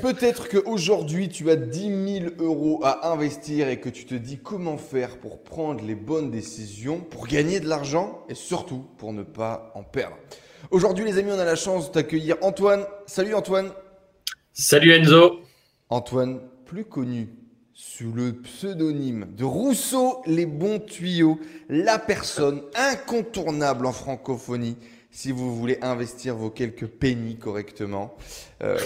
Peut-être qu'aujourd'hui, tu as 10 000 euros à investir et que tu te dis comment faire pour prendre les bonnes décisions, pour gagner de l'argent et surtout pour ne pas en perdre. Aujourd'hui, les amis, on a la chance d'accueillir Antoine. Salut Antoine. Salut Enzo. Antoine, plus connu sous le pseudonyme de Rousseau les bons tuyaux, la personne incontournable en francophonie si vous voulez investir vos quelques pennies correctement. Euh,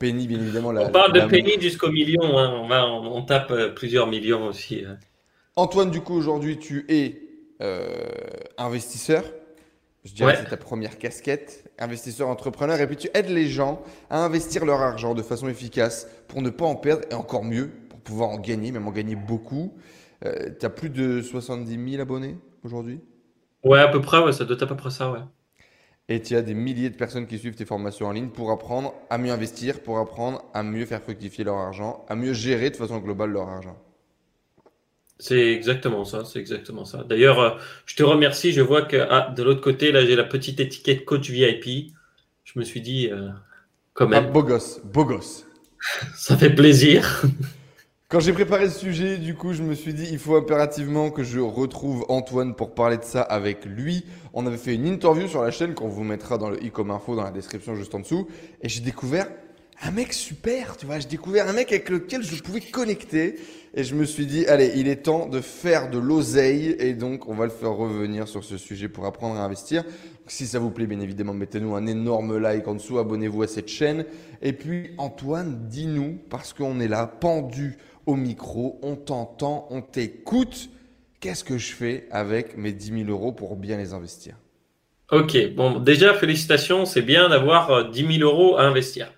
penny, bien évidemment. La, on parle de penny jusqu'au million. Hein. On, on, tape euh, plusieurs millions aussi. Hein. Antoine, du coup, aujourd'hui, tu es euh, investisseur. Je dirais que c'est ta première casquette, investisseur entrepreneur, et puis tu aides les gens à investir leur argent de façon efficace pour ne pas en perdre, et encore mieux, pour pouvoir en gagner, même en gagner beaucoup. Euh, tu as plus de 70 000 abonnés aujourd'hui? Ouais, à peu près, ouais, ça doit être à peu près ça, ouais. Et tu as des milliers de personnes qui suivent tes formations en ligne pour apprendre à mieux investir, pour apprendre à mieux faire fructifier leur argent, à mieux gérer de façon globale leur argent. C'est exactement ça, c'est exactement ça. D'ailleurs, euh, je te remercie. Je vois que ah, de l'autre côté, là, j'ai la petite étiquette coach VIP. Je me suis dit, euh, quand même. Ah, beau gosse, beau gosse. ça fait plaisir. Quand j'ai préparé ce sujet, du coup, je me suis dit, il faut impérativement que je retrouve Antoine pour parler de ça avec lui. On avait fait une interview sur la chaîne qu'on vous mettra dans le i comme info dans la description juste en dessous. Et j'ai découvert un mec super, tu vois. J'ai découvert un mec avec lequel je pouvais connecter. Et je me suis dit, allez, il est temps de faire de l'oseille. Et donc, on va le faire revenir sur ce sujet pour apprendre à investir. si ça vous plaît, bien évidemment, mettez-nous un énorme like en dessous. Abonnez-vous à cette chaîne. Et puis, Antoine, dis-nous, parce qu'on est là, pendu au micro, on t'entend, on t'écoute. Qu'est-ce que je fais avec mes 10 000 euros pour bien les investir? Ok, bon, déjà, félicitations, c'est bien d'avoir 10 euh, 000 euros à investir.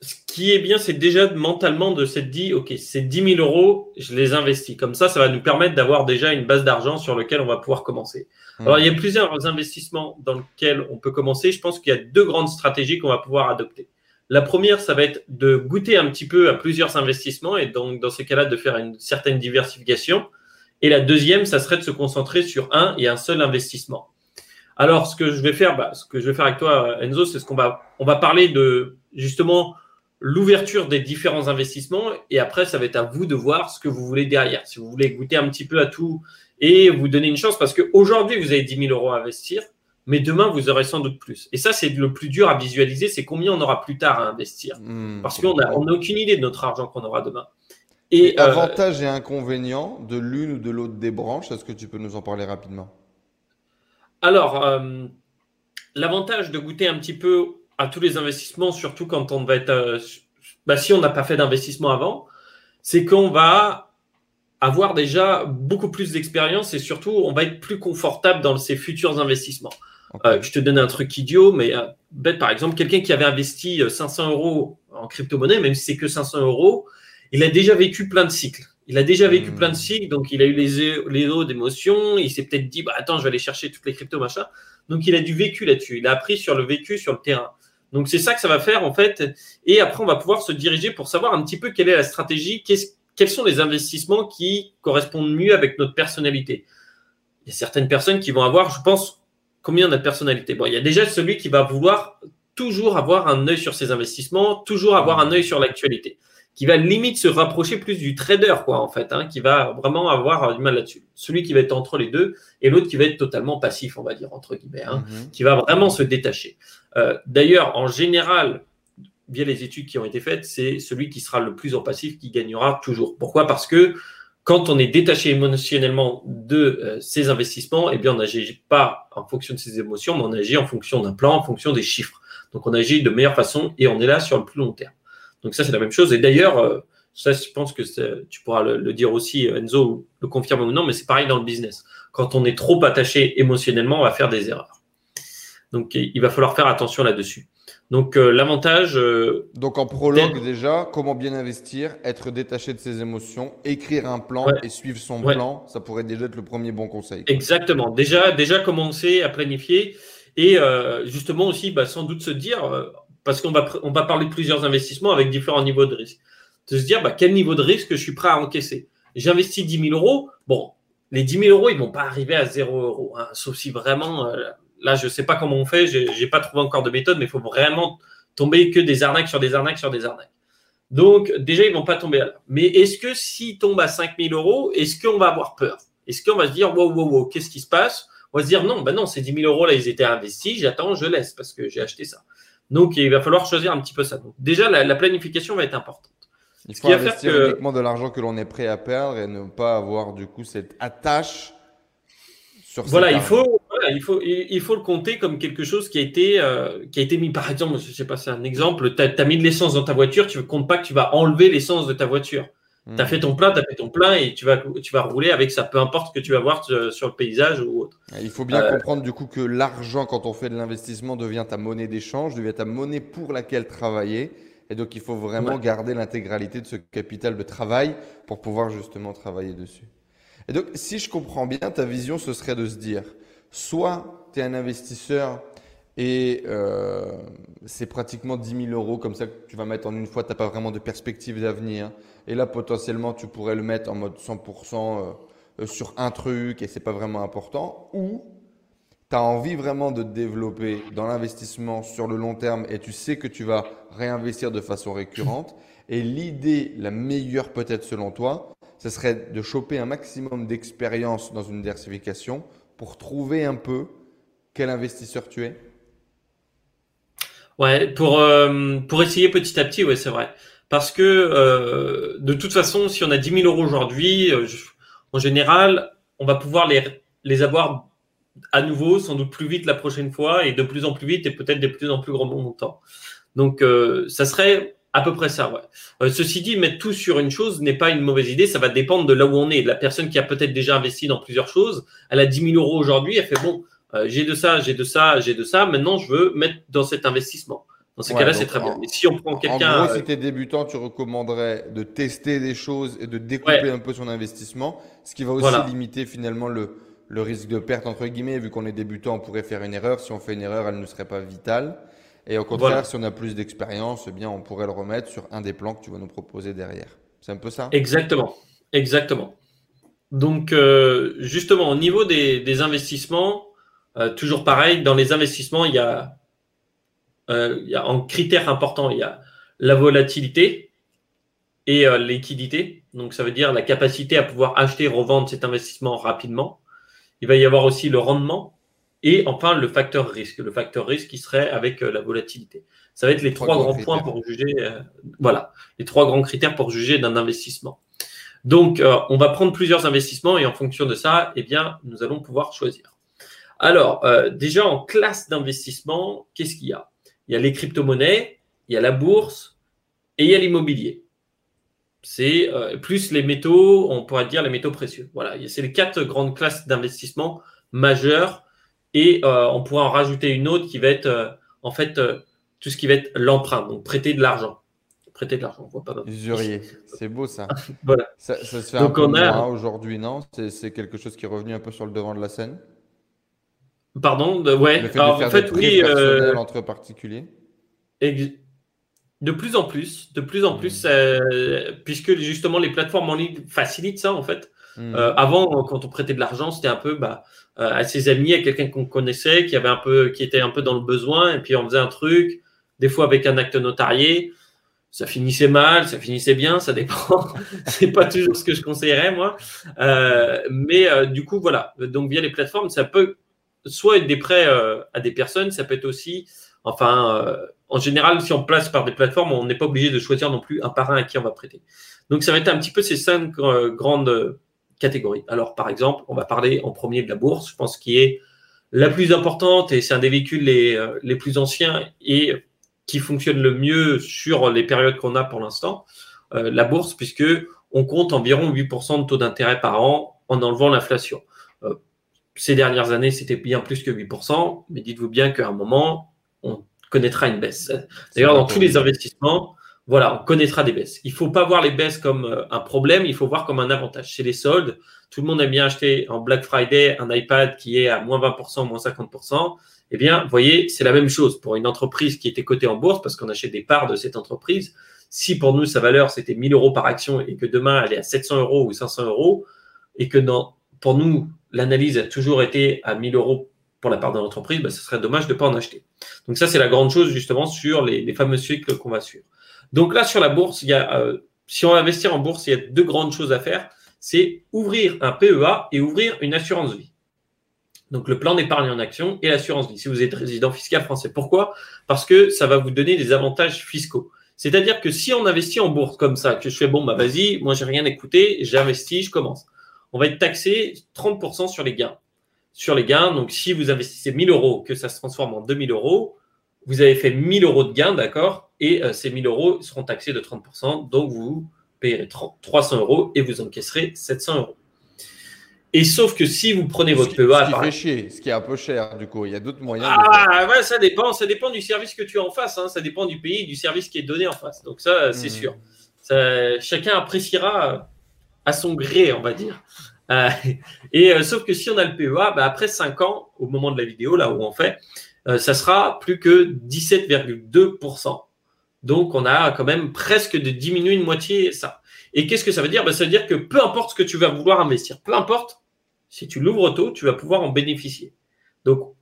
Ce qui est bien, c'est déjà mentalement de s'être dit, ok, ces 10 000 euros, je les investis. Comme ça, ça va nous permettre d'avoir déjà une base d'argent sur laquelle on va pouvoir commencer. Mmh. Alors, il y a plusieurs investissements dans lesquels on peut commencer. Je pense qu'il y a deux grandes stratégies qu'on va pouvoir adopter. La première, ça va être de goûter un petit peu à plusieurs investissements et donc dans ces cas-là de faire une certaine diversification. Et la deuxième, ça serait de se concentrer sur un et un seul investissement. Alors, ce que je vais faire, bah, ce que je vais faire avec toi, Enzo, c'est ce qu'on va, on va parler de justement l'ouverture des différents investissements et après, ça va être à vous de voir ce que vous voulez derrière. Si vous voulez goûter un petit peu à tout et vous donner une chance, parce qu'aujourd'hui, vous avez 10 000 euros à investir, mais demain, vous aurez sans doute plus. Et ça, c'est le plus dur à visualiser, c'est combien on aura plus tard à investir. Hmm. Parce qu'on n'a aucune idée de notre argent qu'on aura demain. Et, euh, avantages et inconvénients de l'une ou de l'autre des branches, est-ce que tu peux nous en parler rapidement? Alors, euh, l'avantage de goûter un petit peu à tous les investissements, surtout quand on va être, euh, bah, si on n'a pas fait d'investissement avant, c'est qu'on va avoir déjà beaucoup plus d'expérience et surtout on va être plus confortable dans ces futurs investissements. Euh, je te donne un truc idiot, mais euh, bête par exemple, quelqu'un qui avait investi 500 euh, euros en crypto-monnaie, même si c'est que 500 euros, il a déjà vécu plein de cycles. Il a déjà vécu plein de hmm. cycles, donc il a eu les, les eaux d'émotions. Il s'est peut-être dit, bah, attends, je vais aller chercher toutes les cryptos, machin. Donc il a du vécu là-dessus. Il a appris sur le vécu, sur le terrain. Donc c'est ça que ça va faire en fait. Et après, on va pouvoir se diriger pour savoir un petit peu quelle est la stratégie, quels sont les investissements qui correspondent mieux avec notre personnalité. Il y a certaines personnes qui vont avoir, je pense, combien on a de personnalité Bon, il y a déjà celui qui va vouloir toujours avoir un œil sur ses investissements, toujours avoir un œil sur l'actualité, qui va limite se rapprocher plus du trader, quoi, en fait, hein, qui va vraiment avoir du mal là-dessus. Celui qui va être entre les deux et l'autre qui va être totalement passif, on va dire, entre guillemets, hein, mhm. qui va vraiment se détacher. Euh, d'ailleurs, en général, via les études qui ont été faites, c'est celui qui sera le plus en passif qui gagnera toujours. Pourquoi? Parce que quand on est détaché émotionnellement de ces euh, investissements, eh bien, on n'agit pas en fonction de ses émotions, mais on agit en fonction d'un plan, en fonction des chiffres. Donc, on agit de meilleure façon et on est là sur le plus long terme. Donc, ça, c'est la même chose. Et d'ailleurs, euh, ça, je pense que tu pourras le, dire aussi, Enzo, le confirme ou non, mais c'est pareil dans le business. Quand on est trop attaché émotionnellement, on va faire des erreurs. Donc, il va falloir faire attention là-dessus. Donc euh, l'avantage. Euh, Donc en prologue déjà, comment bien investir, être détaché de ses émotions, écrire un plan et suivre son plan, ça pourrait déjà être le premier bon conseil. Exactement. Déjà, déjà commencer à planifier et euh, justement aussi, bah, sans doute se dire, parce qu'on va on va parler de plusieurs investissements avec différents niveaux de risque, de se dire bah, quel niveau de risque je suis prêt à encaisser. J'investis 10 000 euros. Bon, les 10 000 euros, ils vont pas arriver à 0 euros, hein, sauf si vraiment là, je ne sais pas comment on fait, je n'ai pas trouvé encore de méthode, mais il faut vraiment tomber que des arnaques sur des arnaques sur des arnaques. Donc, déjà, ils vont pas tomber là. Mais est-ce que s'ils tombent à 5000 euros, est-ce qu'on va avoir peur? Est-ce qu'on va se dire, wow, wow, wow, qu'est-ce qui se passe? On va se dire, non, ben non, ces 10 000 euros là, ils étaient investis, j'attends, je laisse parce que j'ai acheté ça. Donc, il va falloir choisir un petit peu ça. Donc, déjà, la, planification va être importante. Il faut investir uniquement de l'argent que l'on est prêt à perdre et ne pas avoir du coup cette attache sur Voilà, il faut, il, faut, il faut le compter comme quelque chose qui a été, euh, qui a été mis. Par exemple, je sais pas, c'est un exemple, tu as, mis de l'essence dans ta voiture, tu ne comptes pas que tu vas enlever l'essence de ta voiture. Tu as hmm. fait ton plein, tu as fait ton plein et tu vas, tu vas rouler avec ça, peu importe ce que tu vas voir sur le paysage ou autre. Il faut bien euh, comprendre du coup que l'argent, quand on fait de l'investissement, devient ta monnaie d'échange, devient ta monnaie pour laquelle travailler. Et donc, il faut vraiment garder l'intégralité de ce capital de travail pour pouvoir justement travailler dessus. Et donc, si je comprends bien, ta vision, ce serait de se dire, soit tu es un investisseur et euh, c'est pratiquement 10 000 euros comme ça que tu vas mettre en une fois, tu n'as pas vraiment de perspective d'avenir. Et là, potentiellement, tu pourrais le mettre en mode 100% euh, euh, sur un truc et c'est pas vraiment important. Ou tu as envie vraiment de te développer dans l'investissement sur le long terme et tu sais que tu vas réinvestir de façon récurrente. Et l'idée, la meilleure peut-être selon toi, ce serait de choper un maximum d'expérience dans une diversification pour trouver un peu quel investisseur tu es Ouais, pour, euh, pour essayer petit à petit, ouais, c'est vrai. Parce que euh, de toute façon, si on a 10 000 euros aujourd'hui, euh, en général, on va pouvoir les, les avoir à nouveau, sans doute plus vite la prochaine fois, et de plus en plus vite, et peut-être de plus en plus grands montants. Donc, ça serait à peu près ça, ouais. ceci dit, mettre tout sur une chose n'est pas une mauvaise idée. Ça va dépendre de là où on est. De la personne qui a peut-être déjà investi dans plusieurs choses. Elle a 10 000 euros aujourd'hui. Elle fait bon, euh, j'ai de ça, j'ai de ça, j'ai de ça. Maintenant, je veux mettre dans cet investissement. Dans ces cas-là, c'est très bien. Mais si on prend quelqu'un. En gros, si tu es débutant, tu recommanderais de tester des choses et de découper un peu son investissement, ce qui va aussi limiter finalement le, le risque de perte, entre guillemets. Vu qu'on est débutant, on pourrait faire une erreur. Si on fait une erreur, elle ne serait pas vitale. Et au contraire, si on a plus d'expérience, eh bien, on pourrait le remettre sur un des plans que tu vas nous proposer derrière. C'est un peu ça? Exactement. Exactement. Donc, euh, justement, au niveau des, investissements, euh, toujours pareil, dans les investissements, il y, a, euh, il y a un critère important, il y a la volatilité et la liquidité. Donc, ça veut dire la capacité à pouvoir acheter et revendre cet investissement rapidement. Il va y avoir aussi le rendement et enfin, le facteur risque. Le facteur risque qui serait avec euh, la volatilité. Ça va être les trois, grands, points pour juger. Euh, voilà, les trois grands critères pour juger d'un investissement. Donc, euh, on va prendre plusieurs investissements et en fonction de ça, eh bien, nous allons pouvoir choisir. Alors, déjà en classe d'investissement, qu'est-ce qu'il y a? Il y a les crypto-monnaies, il y a la bourse et il y a l'immobilier. C'est plus les métaux, on pourrait dire les métaux précieux. Voilà, c'est les quatre grandes classes d'investissement majeures et euh, on pourrait en rajouter une autre qui va être euh, en fait euh, tout ce qui va être l'emprunt, donc prêter de l'argent. Prêter de l'argent, on voit pas Usurier, c'est beau ça. voilà. Ça, se fait un peu moins aujourd'hui, non? C'est quelque chose qui est revenu un peu sur le devant de la scène? Pardon, de, ouais. Le fait Alors, de faire en fait, oui, entre particuliers? De plus en plus, de plus en plus, mmh. puisque justement les plateformes en ligne facilitent ça en fait. Mmh. avant, quand on prêtait de l'argent, c'était un peu, bah, euh, à ses amis, à quelqu'un qu'on connaissait, qui avait un peu, qui était un peu dans le besoin, et puis on faisait un truc, des fois avec un acte notarié, ça finissait mal, ça finissait bien, ça dépend. c'est pas toujours ce que je conseillerais moi, euh, mais euh, du coup voilà. Donc via les plateformes, ça peut soit être des prêts à des personnes, ça peut être aussi, enfin, en général, si on place par des plateformes, on n'est pas obligé de choisir non plus un parrain à qui on va prêter. Donc ça va être un petit peu ces cinq grandes catégories. Alors, par exemple, on va parler en premier de la bourse, je pense qui est la plus importante et c'est un des véhicules les, euh, les plus anciens et qui fonctionne le mieux sur les périodes qu'on a pour l'instant. Euh, la bourse, puisque on compte environ 8% de taux d'intérêt par an en enlevant l'inflation. Euh, ces dernières années, c'était bien plus que 8%, mais dites-vous bien qu'à un moment, on connaîtra une baisse. D'ailleurs, dans tous les investissements, voilà, on connaîtra des baisses. Il ne faut pas voir les baisses comme euh, un problème, il faut voir comme un avantage. Chez les soldes, tout le monde aime bien acheter en Black Friday un iPad qui est à moins 20%, moins 50%. Eh bien, vous voyez, c'est la même chose pour une entreprise qui était cotée en bourse parce qu'on achète des parts de cette entreprise. Si pour nous, sa valeur, c'était 1000 euros par action et que demain, elle est à 700 euros ou 500 euros et que pour nous, l'analyse a toujours été à 1000 euros pour la part de l'entreprise, bah, ce serait dommage de ne pas en acheter. Donc ça, c'est la grande chose justement sur les, fameux cycles qu'on va suivre. Donc là, sur la bourse, il y a, euh, si on va investir en bourse, il y a deux grandes choses à faire. C'est ouvrir un PEA et ouvrir une assurance vie. Donc le plan d'épargne en action et l'assurance vie, si vous êtes résident fiscal français. Pourquoi? Parce que ça va vous donner des avantages fiscaux. C'est-à-dire que si on investit en bourse comme ça, que je fais bon, bah vas-y, moi j'ai rien écouté, j'investis, je commence. On va être taxé 30% sur les gains. Sur les gains, donc si vous investissez 1000 euros, que ça se transforme en 2000 euros, vous avez fait 1000 euros de gains, d'accord Et euh, ces 1000 euros seront taxés de 30%, donc vous payerez 300 euros et vous encaisserez 700 euros. Et sauf que si vous prenez votre PEA. Ce qui fait chier, ce qui est un peu cher, du coup. Il y a d'autres moyens. Ah, ouais, ça dépend. Ça dépend du service que tu as en face. Hein. Ça dépend du pays, du service qui est donné en face. Donc, ça, c'est hmm. sûr. chacun appréciera à son gré, on va dire. Euh, et euh, sauf que si on a le PEA, bah, après 5 ans, au moment de la vidéo, là où on fait, euh, ça sera plus que 17,2%. Donc, on a quand même presque de diminuer une moitié ça. Et qu'est-ce que ça veut dire? Bah, Ça veut dire que peu importe ce que tu vas vouloir investir, peu importe si tu l'ouvres tôt, tu vas pouvoir en bénéficier. Donc,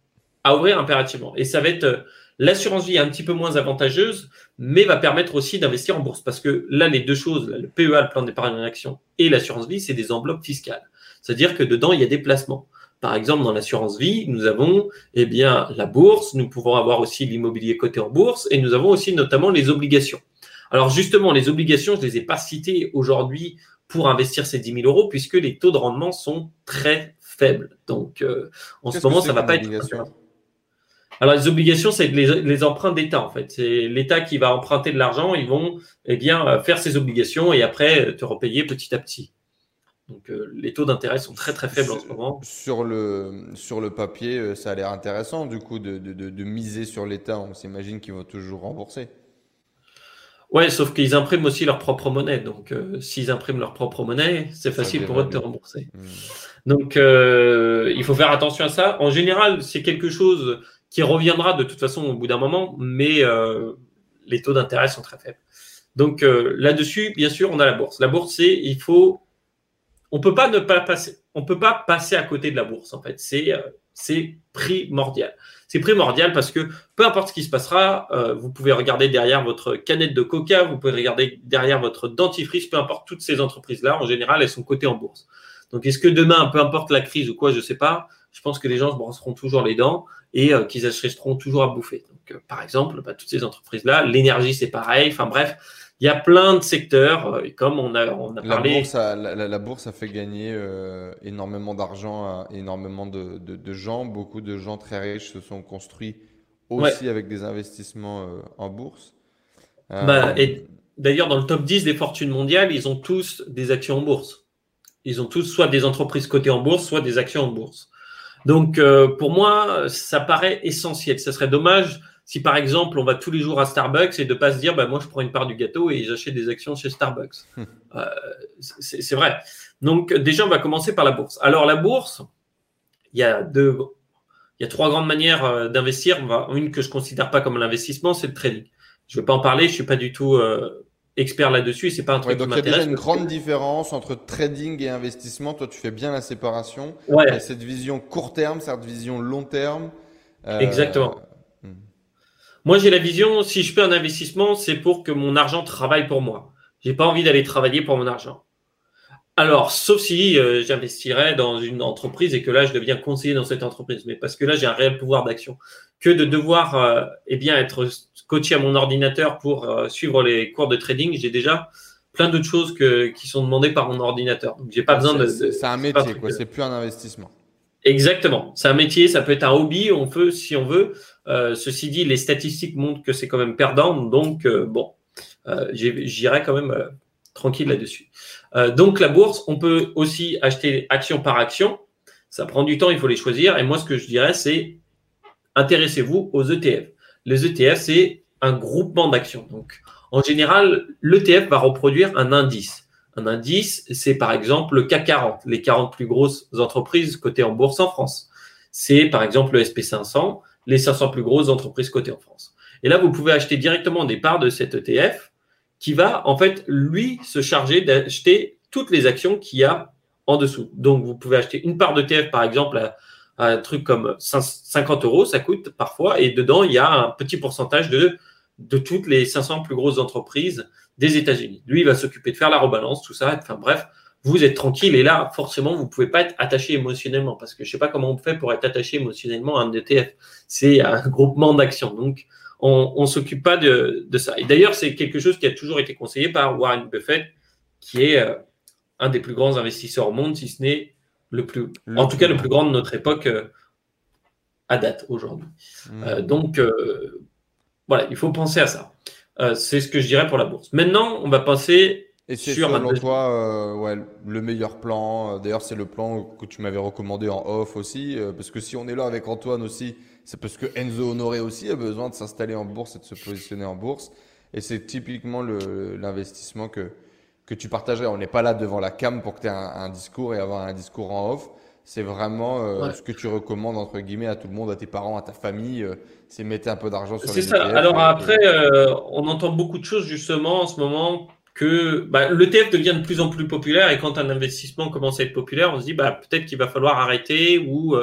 à ouvrir impérativement. Et ça va être euh, l'assurance vie un petit peu moins avantageuse, mais va permettre aussi d'investir en bourse. Parce que là, les deux choses, le PEA, le plan d'épargne en action, et l'assurance vie, c'est des enveloppes fiscales. C'est-à-dire que dedans, il y a des placements. Par exemple, dans l'assurance vie, nous avons eh bien, la bourse, nous pouvons avoir aussi l'immobilier coté en bourse, et nous avons aussi notamment les obligations. Alors justement, les obligations, je ne les ai pas citées aujourd'hui pour investir ces 10 000 euros puisque les taux de rendement sont très faibles. Donc, euh, en ce moment, ça ne va pas être. Alors, les obligations, c'est les, emprunts d'État, en fait. C'est l'État qui va emprunter de l'argent, ils vont eh bien, faire ses obligations et après te repayer petit à petit. Donc, euh, les taux d'intérêt sont très, très faibles en ce moment. Sur le, sur le papier, ça a l'air intéressant, du coup, de, de, de miser sur l'État. On s'imagine qu'ils vont toujours rembourser. Ouais, sauf qu'ils impriment aussi leur propre monnaie. Donc, euh, s'ils impriment leur propre monnaie, c'est facile pour eux de te rembourser. Hmm. Donc, euh, il faut faire attention à ça. En général, c'est quelque chose qui reviendra de toute façon au bout d'un moment, mais euh, les taux d'intérêt sont très faibles. Donc, là-dessus, bien sûr, on a la bourse. La bourse, c'est il faut. On peut pas ne pas passer. On peut pas passer à côté de la bourse. En fait, c'est c'est primordial. C'est primordial parce que peu importe ce qui se passera, euh, vous pouvez regarder derrière votre canette de coca, vous pouvez regarder derrière votre dentifrice, peu importe toutes ces entreprises-là, en général, elles sont cotées en bourse. Donc, est-ce que demain, peu importe la crise ou quoi, je ne sais pas, je pense que les gens se brosseront toujours les dents et euh, qu'ils achèteront toujours à bouffer. Donc, euh, par exemple, bah, toutes ces entreprises-là, l'énergie, c'est pareil. Enfin bref, il y a plein de secteurs, euh, et comme on a, on a parlé. La bourse a, la, bourse a fait gagner euh, énormément d'argent à énormément de, de, gens. Beaucoup de gens très riches se sont construits aussi avec des investissements euh, en bourse. Bah, et d'ailleurs, dans le top 10 des fortunes mondiales, ils ont tous des actions en bourse. Ils ont tous soit des entreprises cotées en bourse, soit des actions en bourse. Donc, pour moi, ça paraît essentiel. Ça serait dommage si par exemple on va tous les jours à Starbucks et de pas se dire bah moi je prends une part du gâteau et j'achète des actions chez Starbucks. Hmm. Euh, c'est vrai. Donc déjà on va commencer par la bourse. Alors la bourse, il y a deux, il y a trois grandes manières euh, d'investir. Une que je considère pas comme l'investissement, c'est le trading. Je ne vais pas en parler, je suis pas du tout euh, expert là-dessus. C'est pas un truc donc qui m'intéresse. Il y a déjà une grande différence entre trading et investissement. Toi, tu fais bien la séparation. Ouais. Il y a cette vision court terme, cette vision long terme. Exactement. Moi, j'ai la vision, si je fais un investissement, c'est pour que mon argent travaille pour moi. J'ai pas envie d'aller travailler pour mon argent. Alors, sauf si euh, j'investirais dans une entreprise et que là, je deviens conseiller dans cette entreprise. Mais parce que là, j'ai un réel pouvoir d'action. Que de devoir euh, eh bien, être coaché à mon ordinateur pour euh, suivre les cours de trading, j'ai déjà plein d'autres choses que, qui sont demandées par mon ordinateur. Donc, j'ai pas besoin de. C'est un métier, quoi. C'est plus un investissement. Exactement. C'est un métier, ça peut être un hobby, on peut, si on veut. Euh, ceci dit, les statistiques montrent que c'est quand même perdant, donc euh, bon, euh, j'irai quand même tranquille là-dessus. donc la bourse, on peut aussi acheter action par action. Ça prend du temps, il faut les choisir. Et moi, ce que je dirais, c'est intéressez-vous aux ETF. Les ETF, c'est un groupement d'actions. Donc, en général, l'ETF va reproduire un indice. Un indice, c'est par exemple le CAC 40, les 40 plus grosses entreprises cotées en bourse en France. C'est par exemple le SP500, les 500 plus grosses entreprises cotées en France. Et là, vous pouvez acheter directement des parts de cet ETF qui va en fait, lui, se charger d'acheter toutes les actions qu'il y a en dessous. Donc, vous pouvez acheter une part d'ETF, par exemple, un truc comme 50 euros, ça coûte parfois, et dedans, il y a un petit pourcentage de, de toutes les 500 plus grosses entreprises des États-Unis. Lui, il va s'occuper de faire la rebalance, tout ça. Enfin bref, vous êtes tranquille et là, forcément, vous ne pouvez pas être attaché émotionnellement parce que je ne sais pas comment on fait pour être attaché émotionnellement à un ETF. C'est un groupement d'actions. Donc, on ne s'occupe pas de, de, ça. Et d'ailleurs, c'est quelque chose qui a toujours été conseillé par Warren Buffett, qui est euh, un des plus grands investisseurs au monde, si ce n'est le plus, en tout cas le plus grand de notre époque euh, à date aujourd'hui. Mmh. Euh, donc, voilà, il faut penser à ça. c'est ce que je dirais pour la bourse. Maintenant, on va passer et c'est selon toi ouais, le meilleur plan. D'ailleurs, c'est le plan que tu m'avais recommandé en off aussi. parce que si on est là avec Antoine aussi, c'est parce que Enzo Honoré aussi a besoin de s'installer en bourse et de se positionner en bourse. Et c'est typiquement l'investissement que, que tu partagerais. On n'est pas là devant la cam pour que tu aies un, discours et avoir un discours en off. C'est vraiment euh, ce que tu recommandes, entre guillemets, à tout le monde, à tes parents, à ta famille. Euh, c'est mettre un peu d'argent sur les C'est ça. Alors après, euh, on entend beaucoup de choses justement en ce moment que bah, l'ETF devient de plus en plus populaire et quand un investissement commence à être populaire, on se dit bah, peut-être qu'il va falloir arrêter ou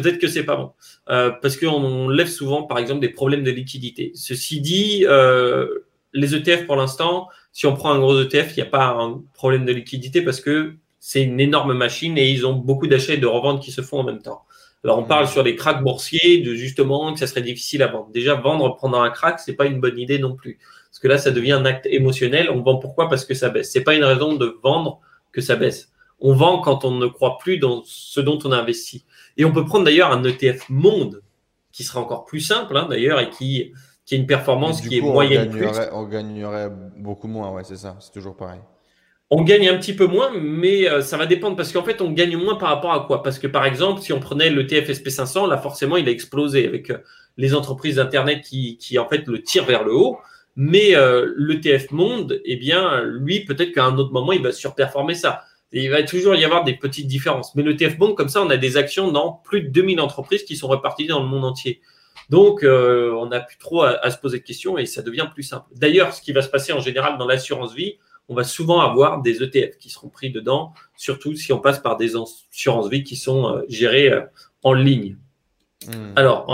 peut-être que c'est pas bon. Euh, parce qu'on lève souvent, par exemple, des problèmes de liquidité. Ceci dit, euh, les ETF, pour l'instant, si on prend un gros ETF, il n'y a pas un problème de liquidité parce que c'est une énorme machine et ils ont beaucoup d'achats et de reventes qui se font en même temps. Alors, on parle sur les cracks boursiers de justement que ça serait difficile à vendre. Déjà, vendre pendant un crack, c'est pas une bonne idée non plus. Parce que là, ça devient un acte émotionnel. On vend pourquoi? Parce que ça baisse. C'est pas une raison de vendre que ça baisse. On vend quand on ne croit plus dans ce dont on a investi. Et on peut prendre d'ailleurs un ETF monde qui sera encore plus simple hein, d'ailleurs et qui, qui a une performance qui est moyenne. On gagnerait, on gagnerait beaucoup moins, ouais, c'est ça, c'est toujours pareil. On gagne un petit peu moins, mais euh, ça va dépendre parce qu'en fait, on gagne moins par rapport à quoi? Parce que par exemple, si on prenait l'ETF SP500, là forcément, il a explosé avec euh, les entreprises d'Internet qui, qui en fait le tirent vers le haut. Mais euh, l'ETF Monde, eh bien, lui, peut-être qu'à un autre moment, il va surperformer ça il va toujours y avoir des petites différences. Mais le TF Bond, comme ça, on a des actions dans plus de 2000 entreprises qui sont réparties dans le monde entier. Donc, euh, on n'a plus trop à, se poser de questions et ça devient plus simple. D'ailleurs, ce qui va se passer en général dans l'assurance vie, on va souvent avoir des ETF qui seront pris dedans, surtout si on passe par des assurances vie qui sont euh, gérées euh, en ligne. Hmm. Alors,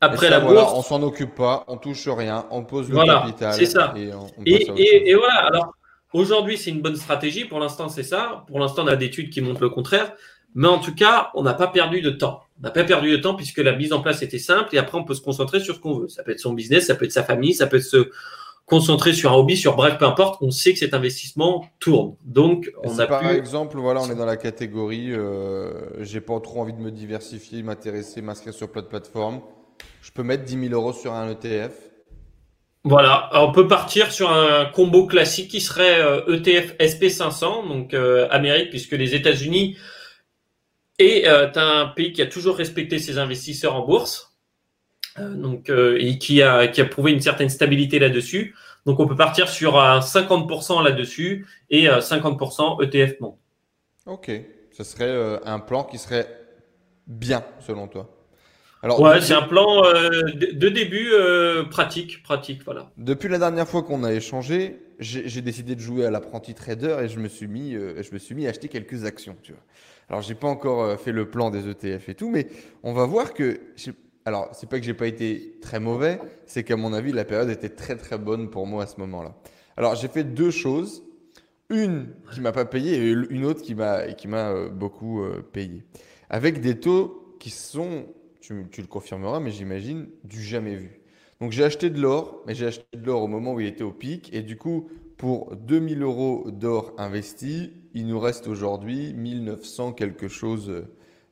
après la bourse, on s'en occupe pas, on touche rien, on pose le voilà, capital. C'est ça. et, et, voilà. Alors, Aujourd'hui, c'est une bonne stratégie. Pour l'instant, c'est ça. Pour l'instant, on a des études qui montrent le contraire. Mais en tout cas, on n'a pas perdu de temps. On n'a pas perdu de temps puisque la mise en place était simple et après, on peut se concentrer sur ce qu'on veut. Ça peut être son business, ça peut être sa famille, ça peut être se concentrer sur un hobby, sur bref, peu importe. On sait que cet investissement tourne. Donc, on a Par exemple, voilà, on est dans la catégorie, euh, j'ai pas trop envie de me diversifier, m'intéresser, m'inscrire sur plein de plateformes. Je peux mettre 10 000 euros sur un ETF voilà, on peut partir sur un combo classique qui serait ETF euh, e SP500, donc euh, Amérique, puisque les États-Unis est euh, un pays qui a toujours respecté ses investisseurs en bourse, donc et qui a qui a prouvé une certaine stabilité là-dessus. Donc on peut partir sur un 50% là-dessus et 50% ETF non. Ok, ce serait un plan qui serait bien selon toi. Alors, ouais, c'est un plan euh, de début euh, pratique, pratique, voilà. Depuis la dernière fois qu'on a échangé, j'ai décidé de jouer à l'apprenti trader et je me suis mis, euh, je me suis mis à acheter quelques actions, tu vois. Alors, j'ai pas encore fait le plan des ETF et tout, mais on va voir que, alors, c'est pas que j'ai pas été très mauvais, c'est qu'à mon avis, la période était très très bonne pour moi à ce moment-là. Alors, j'ai fait deux choses, une qui m'a pas payé et une autre qui m'a qui m'a beaucoup payé, avec des taux qui sont tu, le confirmeras, mais j'imagine du jamais vu. Donc j'ai acheté de l'or, mais j'ai acheté de l'or au moment où il était au pic. Et du coup, pour 2000 euros d'or investi, il nous reste aujourd'hui 1900 quelque chose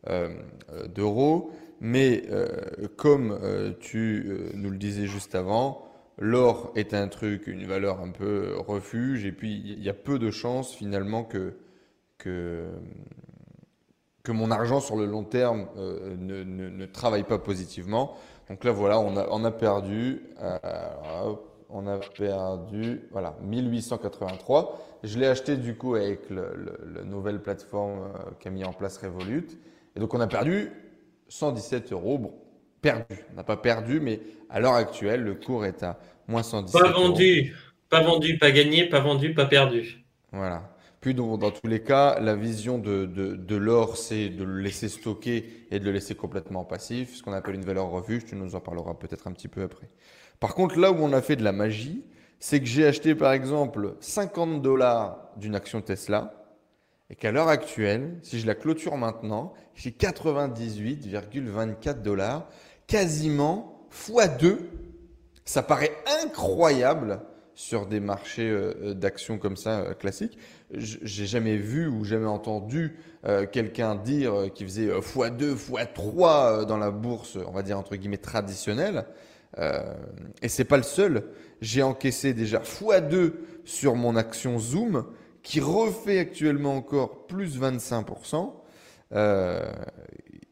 euh, euh, d'euros. Mais euh, comme tu nous le disais juste avant, l'or est un truc, une valeur un peu refuge. Et puis, il y a peu de chances finalement que, que que mon argent sur le long terme euh, ne, ne, travaille pas positivement. Donc là, voilà, on a, on a perdu, euh, on a perdu, voilà, 1883. Je l'ai acheté du coup avec la nouvelle plateforme euh, qu'a mis en place Revolut. Et donc on a perdu 117 euros. Bon, perdu. On n'a pas perdu, mais à l'heure actuelle, le cours est à moins 117 Pas vendu, pas vendu, pas gagné, pas vendu, pas perdu. Voilà. Puis dans, tous les cas, la vision de, l'or, c'est de le laisser stocker et de le laisser complètement passif, ce qu'on appelle une valeur refuge. Tu nous en parleras peut-être un petit peu après. Par contre, là où on a fait de la magie, c'est que j'ai acheté par exemple 50 dollars d'une action Tesla et qu'à l'heure actuelle, si je la clôture maintenant, j'ai 98,24 dollars, quasiment x2. Ça paraît incroyable sur des marchés euh, d'actions comme ça euh, classiques. J'ai jamais vu ou jamais entendu euh, quelqu'un dire qu'il faisait x2, x3 dans la bourse, on va dire entre guillemets traditionnelle. et c'est pas le seul. J'ai encaissé déjà x2 sur mon action Zoom qui refait actuellement encore plus 25%.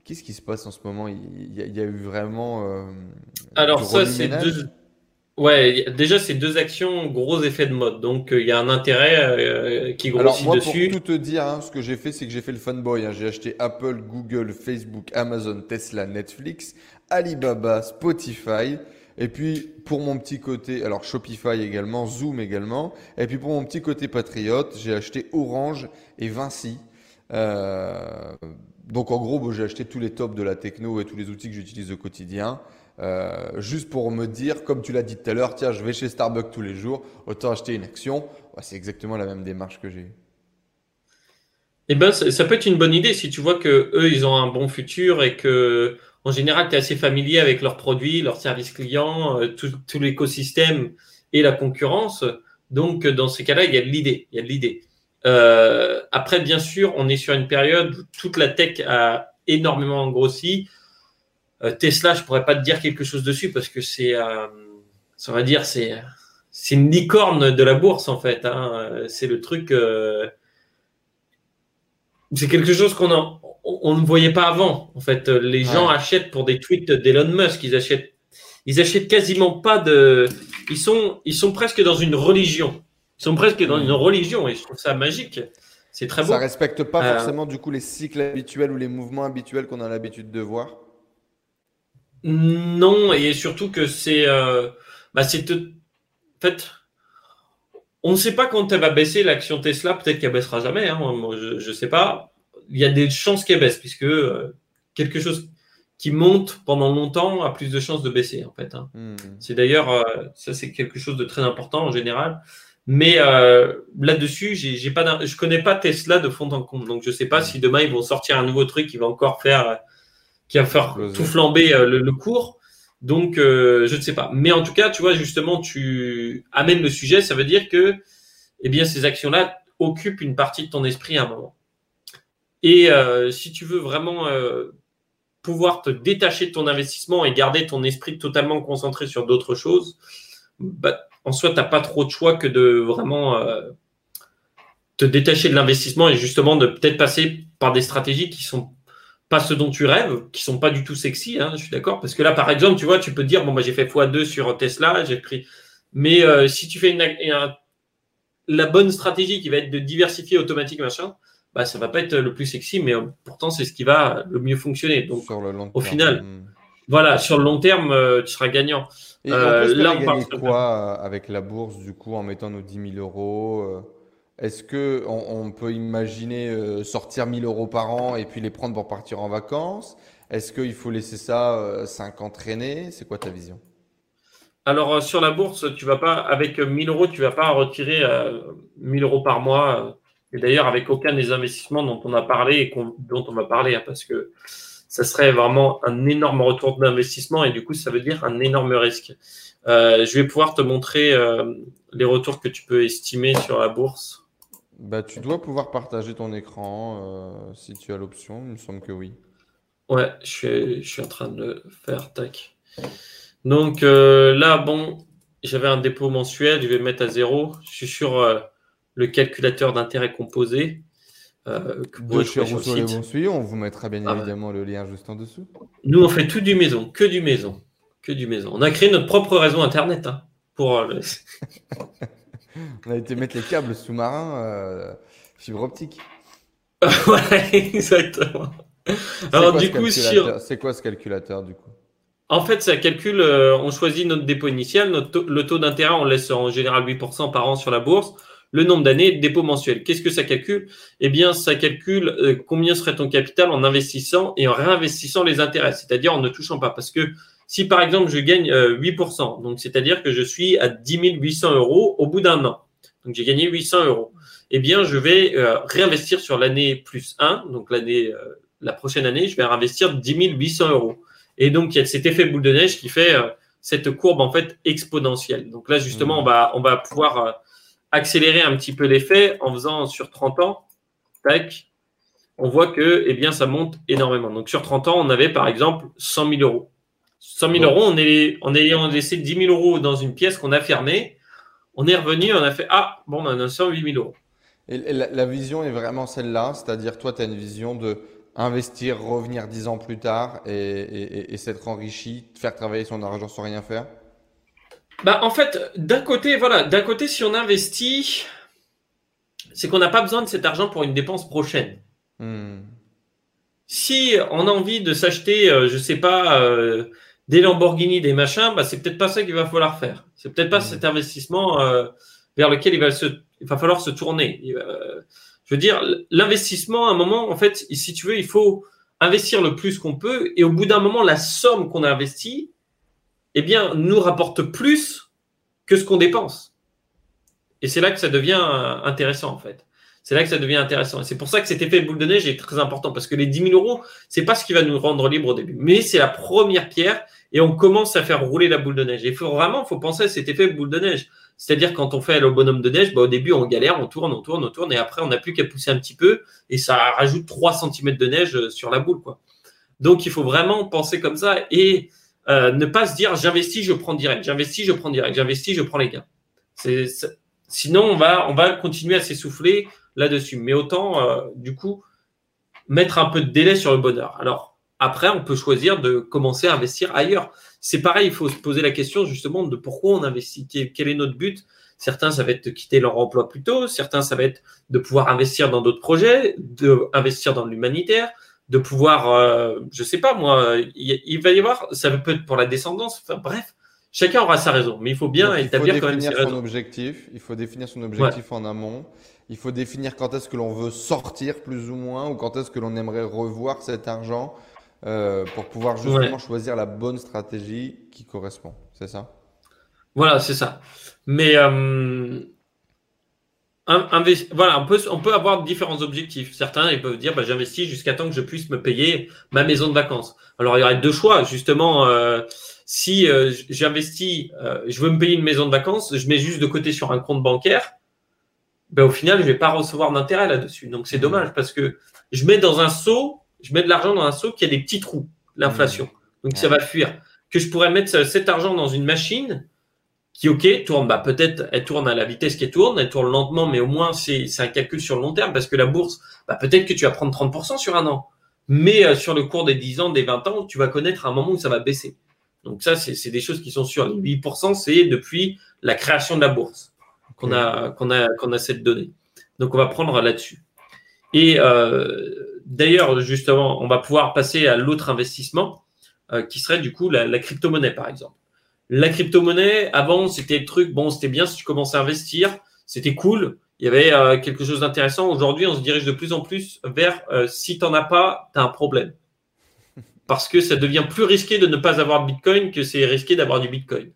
Qu'est-ce qui se passe en ce moment? Il y, a, eu vraiment. Alors, ça, c'est deux, Ouais, déjà, c'est deux actions, gros effet de mode. Donc, euh, il y a un intérêt euh, qui grossit Alors, moi, dessus. Pour tout te dire, hein, ce que j'ai fait, c'est que j'ai fait le fanboy. Hein. J'ai acheté Apple, Google, Facebook, Amazon, Tesla, Netflix, Alibaba, Spotify. Et puis, pour mon petit côté, alors Shopify également, Zoom également. Et puis, pour mon petit côté patriote, j'ai acheté Orange et Vinci. Euh, donc, en gros, j'ai acheté tous les tops de la techno et tous les outils que j'utilise au quotidien. Euh, juste pour me dire, comme tu l'as dit tout à l'heure, tiens, je vais chez Starbucks tous les jours, autant acheter une action. c'est exactement la même démarche que j'ai. Eh ben, ça, peut être une bonne idée si tu vois que eux, ils ont un bon futur et que, en général, tu es assez familier avec leurs produits, leurs services clients, euh, tout, l'écosystème et la concurrence. Donc, dans ces cas-là, il y a de l'idée. Il y a de l'idée. Euh, après, bien sûr, on est sur une période où toute la tech a énormément grossi. Euh, Tesla, je pourrais pas te dire quelque chose dessus parce que c'est, euh, ça va dire, c'est, c'est une licorne de la bourse en fait. Hein. C'est le truc. Euh, c'est quelque chose qu'on on, ne voyait pas avant. En fait, les gens achètent pour des tweets d'Elon Musk. Ils achètent, ils achètent quasiment pas de. Ils sont, ils sont presque dans une religion. Ils sont presque dans une religion et je trouve ça magique. C'est très beau. Ça respecte pas forcément du coup les cycles habituels ou les mouvements habituels qu'on a l'habitude de voir? Non, et surtout que c'est. Euh, bah c'est en fait, on ne sait pas quand elle va baisser l'action Tesla. Peut-être qu'elle baissera jamais. Hein, je ne sais pas. Il y a des chances qu'elle baisse, puisque euh, quelque chose qui monte pendant longtemps a plus de chances de baisser, en fait. Hein. Hmm. C'est d'ailleurs, euh, ça, c'est quelque chose de très important en général. Mais là-dessus, j'ai pas je connais pas Tesla de fond en comble. Donc, je ne sais pas si demain, ils vont sortir un nouveau truc qui va encore faire qui va faire tout flamber euh, le, cours. Donc, euh, je ne sais pas. Mais en tout cas, tu vois, justement, tu amènes le sujet. Ça veut dire que, eh bien, ces actions-là occupent une partie de ton esprit à un moment. Et euh, si tu veux vraiment pouvoir te détacher de ton investissement et garder ton esprit totalement concentré sur d'autres choses, bah, en soi, tu n'as pas trop de choix que de vraiment te détacher de l'investissement et justement de peut-être passer par des stratégies qui sont pas ce dont tu rêves, qui sont pas du tout sexy, hein, je suis d'accord. Parce que là, par exemple, tu vois, tu peux dire, bon, bah, j'ai fait x2 sur Tesla, j'ai pris. Mais euh, si tu fais une, la bonne stratégie qui va être de diversifier automatique, machin, bah, ça va pas être le plus sexy, mais euh, pourtant, c'est ce qui va le mieux fonctionner. Donc, sur le long au final, hmm. Voilà, sur le long terme, euh, tu seras gagnant. Et là, on parle quoi avec la bourse, du coup, en mettant nos 10 000 euros est-ce que on, peut imaginer euh, sortir 1000 euros par an et puis les prendre pour partir en vacances? Est-ce qu'il faut laisser ça 5 euh, ans traîner? C'est quoi ta vision? Alors euh, sur la bourse, tu vas pas avec 1000 euros, tu vas pas retirer 1000 euros par mois. et d'ailleurs avec aucun des investissements dont on a parlé et dont on va parler, hein, parce que ça serait vraiment un énorme retour d'investissement et du coup ça veut dire un énorme risque. je vais pouvoir te montrer les retours que tu peux estimer sur la bourse. Bah, tu dois pouvoir partager ton écran euh, si tu as l'option. Il me semble que oui. Ouais, je suis, je suis en train de le faire. Tac. Donc euh, là, bon, j'avais un dépôt mensuel. Je vais mettre à zéro. Je suis sur euh, le calculateur d'intérêt composé. Que vous et on vous mettra bien ah évidemment le lien juste en dessous. Nous, on fait tout du maison, que du maison, que du maison. On a créé notre propre réseau internet hein, pour. On a été mettre les câbles sous-marins euh, fibre optique. ouais, exactement. Alors du coup, c'est quoi ce calculateur du coup? En fait, ça calcule. Euh, on choisit notre dépôt initial, notre le taux d'intérêt, on laisse en général 8% par an sur la bourse. Le nombre d'années de dépôt mensuel. Qu'est-ce que ça calcule? Eh bien, ça calcule euh, combien serait ton capital en investissant et en réinvestissant les intérêts, c'est-à-dire en ne touchant pas. Parce que si par exemple je gagne 8%, donc c'est-à-dire que je suis à 10 800 euros au bout d'un an, donc j'ai gagné 800 euros, eh bien je vais réinvestir sur l'année plus 1, donc l'année, la prochaine année, je vais réinvestir 10 800 euros. Et donc, il y a cet effet boule de neige qui fait euh, cette courbe en fait exponentielle. Donc là, justement, mmh. on, va, on va pouvoir euh, accélérer un petit peu l'effet en faisant sur 30 ans. Tac, on voit que eh bien, ça monte énormément. Donc sur 30 ans, on avait par exemple 100 000 euros. 100 000 euros, on est, on ayant laissé 10 000 euros dans une pièce qu'on a fermée, on est revenu, on a fait Ah, bon, ben, on a 108 000 euros. Et la, la vision est vraiment celle-là, c'est-à-dire toi, tu as une vision de investir, revenir dix ans plus tard et, s'être enrichi, faire travailler son argent sans rien faire? Bah, En fait, d'un côté, voilà, d'un côté, si on investit, c'est qu'on n'a pas besoin de cet argent pour une dépense prochaine. Hmm. Si on a envie de s'acheter, euh, je sais pas, euh, des Lamborghini, des machins, bah, c'est peut-être pas ça qu'il va falloir faire. C'est peut-être pas hmm. cet investissement euh, vers lequel il va, se, il va falloir se tourner je veux dire, l'investissement, à un moment, en fait, si tu veux, il faut investir le plus qu'on peut. Et au bout d'un moment, la somme qu'on a investie, eh bien, nous rapporte plus que ce qu'on dépense. Et c'est là que ça devient intéressant, en fait. C'est là que ça devient intéressant. Et c'est pour ça que cet effet boule de neige est très important parce que les 10 000 euros, c'est pas ce qui va nous rendre libre au début. Mais c'est la première pierre et on commence à faire rouler la boule de neige. Et il faut vraiment, faut penser à cet effet boule de neige. C'est-à-dire quand on fait le bonhomme de neige, bah, au début on galère, on tourne, on tourne, on tourne, et après on n'a plus qu'à pousser un petit peu, et ça rajoute 3 cm de neige euh, sur la boule. Quoi. Donc il faut vraiment penser comme ça et euh, ne pas se dire j'investis, je prends direct, j'investis, je prends direct, j'investis, je prends les gains. C'est, sinon on va, on va continuer à s'essouffler là-dessus. Mais autant euh, du coup mettre un peu de délai sur le bonheur. Alors après, on peut choisir de commencer à investir ailleurs. C'est pareil, il faut se poser la question justement de pourquoi on investit, quel est notre but. Certains, ça va être de quitter leur emploi plus tôt, certains, ça va être de pouvoir investir dans d'autres projets, de investir dans l'humanitaire, de pouvoir, euh, je sais pas moi, il, va y avoir, ça peut être pour la descendance, enfin bref, chacun aura sa raison, mais il faut bien établir quand même ses son objectif. Il faut définir son objectif en amont. Il faut définir quand est-ce que l'on veut sortir plus ou moins, ou quand est-ce que l'on aimerait revoir cet argent. Euh, pour pouvoir justement choisir la bonne stratégie qui correspond. C'est ça? Voilà, c'est ça. Mais euh, voilà, on peut, on peut avoir différents objectifs. Certains ils peuvent dire bah, j'investis jusqu'à temps que je puisse me payer ma maison de vacances. Alors il y aurait deux choix. Justement, euh, si j'investis, je veux me payer une maison de vacances, je mets juste de côté sur un compte bancaire. Ben, au final, je vais pas recevoir d'intérêt là-dessus. Donc c'est dommage parce que je mets dans un seau je mets de l'argent dans un seau qui a des petits trous, l'inflation. Mmh. Donc ça va fuir. Que je pourrais mettre cet argent dans une machine qui, ok, tourne, bah peut-être elle tourne à la vitesse qu'elle tourne, elle tourne lentement, mais au moins c'est un calcul sur le long terme parce que la bourse, bah peut-être que tu vas prendre 30% sur un an, mais euh, sur le cours des 10 ans, des 20 ans, tu vas connaître un moment où ça va baisser. Donc ça, c'est des choses qui sont sûres. Les 8%, c'est depuis la création de la bourse qu'on a, qu'on a, qu'on a cette donnée. Donc on va prendre là-dessus. Et euh, D'ailleurs, justement, on va pouvoir passer à l'autre investissement, euh, qui serait du coup la, crypto-monnaie, par exemple. La crypto-monnaie, avant, c'était le truc, bon, c'était bien si tu commençais à investir, c'était cool, il y avait euh, quelque chose d'intéressant. Aujourd'hui, on se dirige de plus en plus vers euh, si tu n'en as pas, tu as un problème. Parce que ça devient plus risqué de ne pas avoir de Bitcoin que c'est risqué d'avoir du Bitcoin.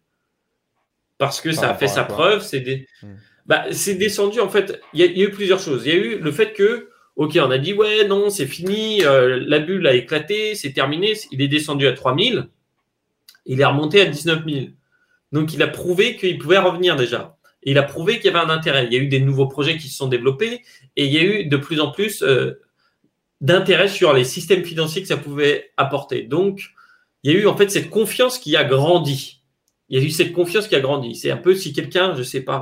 Parce que ça a fait sa preuve, c'est des... Hmm. bah, descendu en fait. Il y, a eu plusieurs choses. Il y a eu le fait que Ok, on a dit ouais, non, c'est fini, euh, la bulle a éclaté, c'est terminé. Il est descendu à 3000, il est remonté à 19 000. Donc il a prouvé qu'il pouvait revenir déjà. il a prouvé qu'il y avait un intérêt. Il y a eu des nouveaux projets qui se sont développés et il y a eu de plus en plus euh, d'intérêt sur les systèmes financiers que ça pouvait apporter. Donc il y a eu en fait cette confiance qui a grandi. Il y a eu cette confiance qui a grandi. C'est un peu si quelqu'un, je sais pas,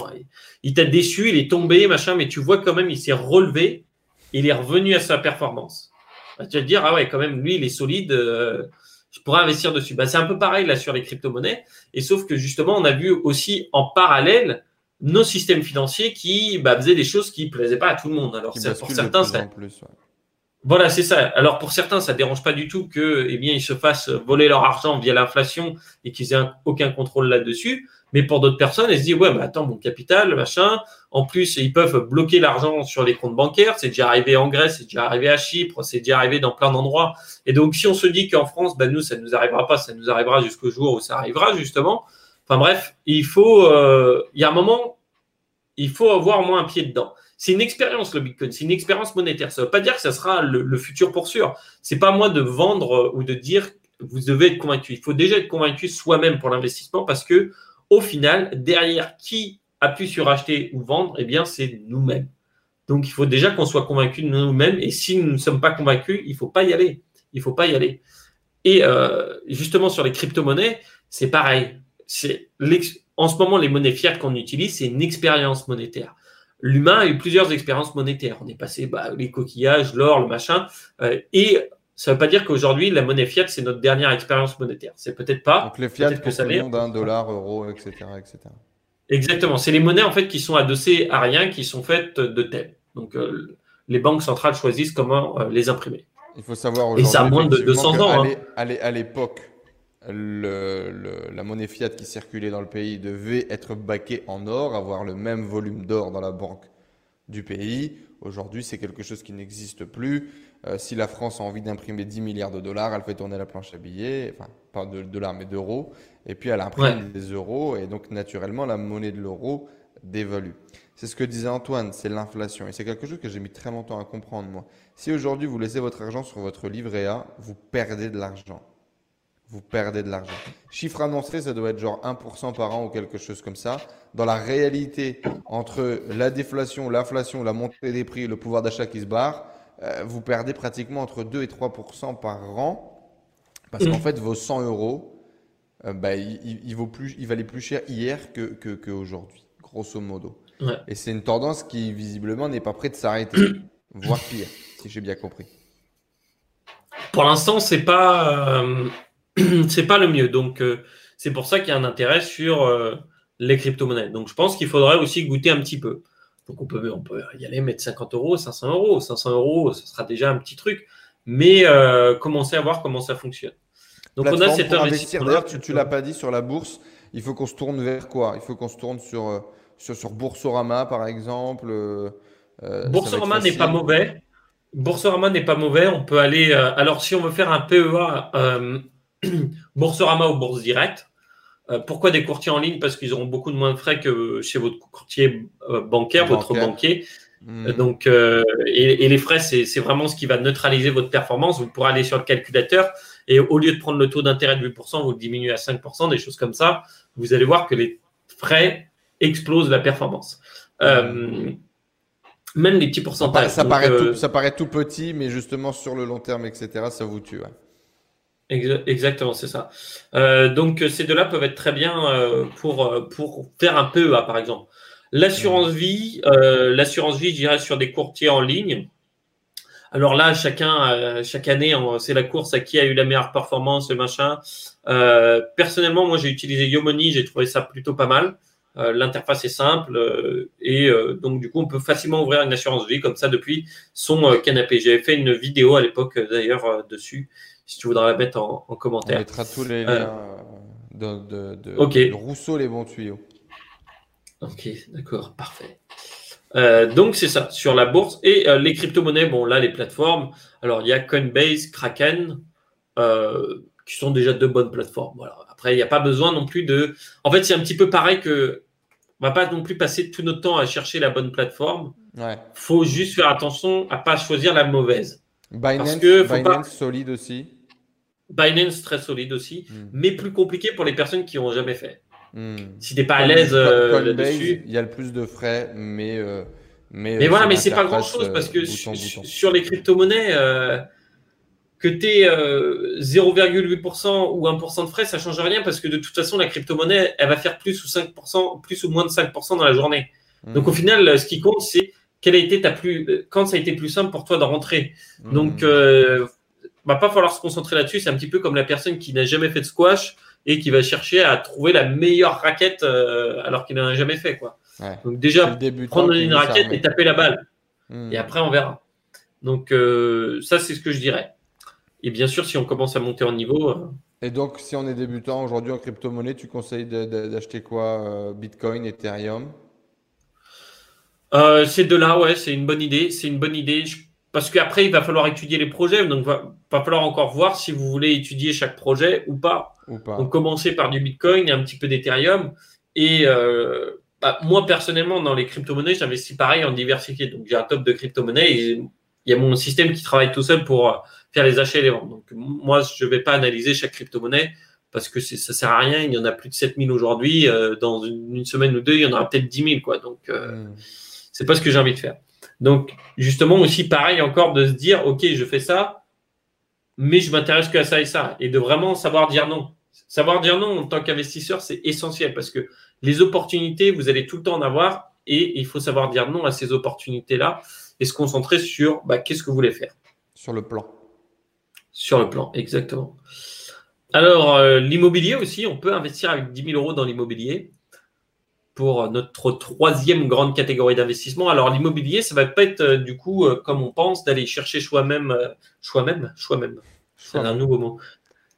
il t'a déçu, il est tombé, machin, mais tu vois quand même, il s'est relevé il est revenu à sa performance. Bah, tu vas te dire, ah ouais, quand même, lui, il est solide, euh, je pourrais investir dessus. Bah, c'est un peu pareil là sur les crypto-monnaies. Et sauf que justement, on a vu aussi en parallèle nos systèmes financiers qui bah, faisaient des choses qui ne plaisaient pas à tout le monde. Alors, pour certains, ça. Voilà, c'est ça. Alors pour certains, ça dérange pas du tout que, eh bien, ils se fassent voler leur argent via l'inflation et qu'ils aient aucun contrôle là-dessus. Mais pour d'autres personnes, elles se disent ouais, bah attends, mon capital, machin. En plus, ils peuvent bloquer l'argent sur les comptes bancaires. C'est déjà arrivé en Grèce, c'est déjà arrivé à Chypre, c'est déjà arrivé dans plein d'endroits. Et donc, si on se dit qu'en France, bah, nous, ça ne nous arrivera pas, ça nous arrivera jusqu'au jour où ça arrivera justement. Enfin bref, il faut, euh, il y a un moment, il faut avoir moins un pied dedans. C'est une expérience le Bitcoin, c'est une expérience monétaire. Ça ne veut pas dire que ça sera le, futur pour sûr. C'est pas moi de vendre ou de dire vous devez être convaincu. Il faut déjà être convaincu soi-même pour l'investissement parce que au final, derrière qui a pu suracheter ou vendre, eh bien c'est nous-mêmes. Donc il faut déjà qu'on soit convaincu de nous-mêmes. Et si nous ne sommes pas convaincus, il ne faut pas y aller. Il ne faut pas y aller. Et euh, justement sur les crypto-monnaies, c'est pareil. C'est en ce moment les monnaies fiat qu'on utilise, c'est une expérience monétaire l'humain a eu plusieurs expériences monétaires. On est passé bah, les coquillages, l'or, le machin. Euh, et ça ne veut pas dire qu'aujourd'hui, la monnaie fiat, c'est notre dernière expérience monétaire. C'est peut-être pas. Donc les fiat, que ça d'un dollar, euro, etc., etc. Exactement. C'est les monnaies en fait qui sont adossées à rien, qui sont faites de thèmes. Donc euh, les banques centrales choisissent comment euh, les imprimer. Il faut savoir aujourd'hui. Et ça a moins de 200 ans. Hein. À l'époque, la monnaie fiat qui circulait dans le pays devait être baquée en or, avoir le même volume d'or dans la banque du pays. Aujourd'hui, c'est quelque chose qui n'existe plus. Euh, si la France a envie d'imprimer 10 milliards de dollars, elle fait tourner la planche à billets, enfin pas de dollars mais d'euros, et puis elle imprime des euros, et donc naturellement la monnaie de l'euro dévalue. C'est ce que disait Antoine, c'est l'inflation, et c'est quelque chose que j'ai mis très longtemps à comprendre moi. Si aujourd'hui vous laissez votre argent sur votre livret A, vous perdez de l'argent vous perdez de l'argent. Chiffre annoncé, ça doit être genre 1% par an ou quelque chose comme ça. Dans la réalité, entre la déflation, l'inflation, la montée des prix, le pouvoir d'achat qui se barre, euh, vous perdez pratiquement entre 2 et 3% par an. Parce qu'en mmh. fait, vos 100 euros, euh, bah, il, vaut plus, il valait plus cher hier que, que, grosso modo. Et c'est une tendance qui, visiblement, n'est pas prête de s'arrêter, voire pire, si j'ai bien compris. Pour l'instant, c'est pas. Euh, c'est pas le mieux. Donc, euh, c'est pour ça qu'il y a un intérêt sur les crypto-monnaies. Donc, je pense qu'il faudrait aussi goûter un petit peu. Donc, on peut, on peut y aller mettre 50 euros, 500 euros. 500 euros, ce sera déjà un petit truc. Mais euh, commencer à voir comment ça fonctionne. Donc, on a cet investissement. D'ailleurs, tu ne l'as pas dit sur la bourse. Il faut qu'on se tourne vers quoi? Il faut qu'on se tourne sur, sur, sur Boursorama, par exemple. Boursorama n'est pas mauvais. Boursorama n'est pas mauvais. On peut aller. alors, si on veut faire un PEA Boursorama ou Bourse Direct. Euh, pourquoi des courtiers en ligne? Parce qu'ils auront beaucoup de moins de frais que chez votre courtier euh, bancaire, votre banquier. Hmm. Donc, euh, et, les frais, c'est vraiment ce qui va neutraliser votre performance. Vous pourrez aller sur le calculateur et au lieu de prendre le taux d'intérêt de 8%, vous le diminuez à 5%, des choses comme ça. Vous allez voir que les frais explosent la performance. même les petits pourcentages. Ça, paraît, tout, ça paraît tout petit, mais justement sur le long terme, etc., ça vous tue. Exactement, c'est ça. Euh, donc ces deux-là peuvent être très bien euh, pour, euh, pour faire un PEA, par exemple. L'assurance vie, l'assurance vie, je dirais, sur des courtiers en ligne. Alors là, chacun, chaque année, c'est la course à qui a eu la meilleure performance, le machin. personnellement, moi, j'ai utilisé Yomoni, j'ai trouvé ça plutôt pas mal. L'interface est simple et donc du coup, on peut facilement ouvrir une assurance vie comme ça depuis son canapé. J'avais fait une vidéo à l'époque d'ailleurs dessus si tu voudras la mettre en, commentaire. On mettra tous les euh, liens de, de, Rousseau, les bons tuyaux. Ok, d'accord, parfait. Euh, donc c'est ça, sur la bourse. Et euh, les crypto-monnaies, bon là, les plateformes, alors il y a Coinbase, Kraken, qui sont déjà deux bonnes plateformes. Voilà. Après, il n'y a pas besoin non plus de... En fait, c'est un petit peu pareil que... On va pas non plus passer tout notre temps à chercher la bonne plateforme. Il faut juste faire attention à pas choisir la mauvaise. Binance, Parce que Binance solide aussi. Binance très solide aussi, hmm. mais plus compliqué pour les personnes qui n'ont jamais fait. Hmm. Si tu n'es pas à l'aise euh, là-dessus. Il y a le plus de frais, mais. Euh, mais, mais voilà, mais c'est pas grand chose parce que sur les crypto-monnaies, euh, que tu aies 0,8% ou 1% de frais, ça change rien parce que de toute façon, la crypto-monnaie, elle va faire plus ou 5%, plus ou moins de 5% dans la journée. Hmm. Donc au final, ce qui compte, c'est quelle a été ta plus, quand ça a été plus simple pour toi de rentrer. Donc va pas falloir se concentrer là-dessus. C'est un petit peu comme la personne qui n'a jamais fait de squash et qui va chercher à trouver la meilleure raquette euh, alors qu'il n'en a jamais fait. Quoi. Donc déjà, prendre une raquette et taper la balle. Hmm. Et après, on verra. Donc euh, ça, c'est ce que je dirais. Et bien sûr, si on commence à monter en niveau, euh, Et donc, si on est débutant aujourd'hui en crypto-monnaie, tu conseilles d'acheter quoi? Bitcoin, Ethereum? Euh, ces deux-là, ouais, c'est une bonne idée. C'est une bonne idée. Je- Parce qu'après, il va falloir étudier les projets. Donc, va, va falloir encore voir si vous voulez étudier chaque projet ou pas. Ou pas? Donc, commencer par du Bitcoin et un petit peu d'Ethereum. Et euh, bah, moi, personnellement, dans les crypto-monnaies, j'investis pareil en diversifié. Donc, j'ai un top de crypto-monnaies et il y a mon système qui travaille tout seul pour euh, faire les achats et les ventes. Donc, moi, je ne vais pas analyser chaque crypto-monnaie parce que ça sert à rien. Il y en a plus de 7000 aujourd'hui. Euh, dans une, une semaine ou deux, il y en aura peut-être 10 000. Quoi. Donc, euh, Hmm. c'est pas ce que j'ai envie de faire. Donc, justement, aussi pareil encore de se dire, OK, je fais ça, mais je m'intéresse que à ça et ça. Et de vraiment savoir dire non. Savoir dire non en tant qu'investisseur, c'est essentiel parce que les opportunités, vous allez tout le temps en avoir et il faut savoir dire non à ces opportunités-là et se concentrer sur bah, qu'est-ce que vous voulez faire? Sur le plan. sur le plan. Exactement. Alors, euh, l'immobilier aussi, on peut investir avec 10 000 euros dans l'immobilier pour notre troisième grande catégorie d'investissement. Alors, l'immobilier, ça va pas être euh, du coup, euh, comme on pense, d'aller chercher soi-même, euh, soi-même, soi-même, c'est un nouveau mot.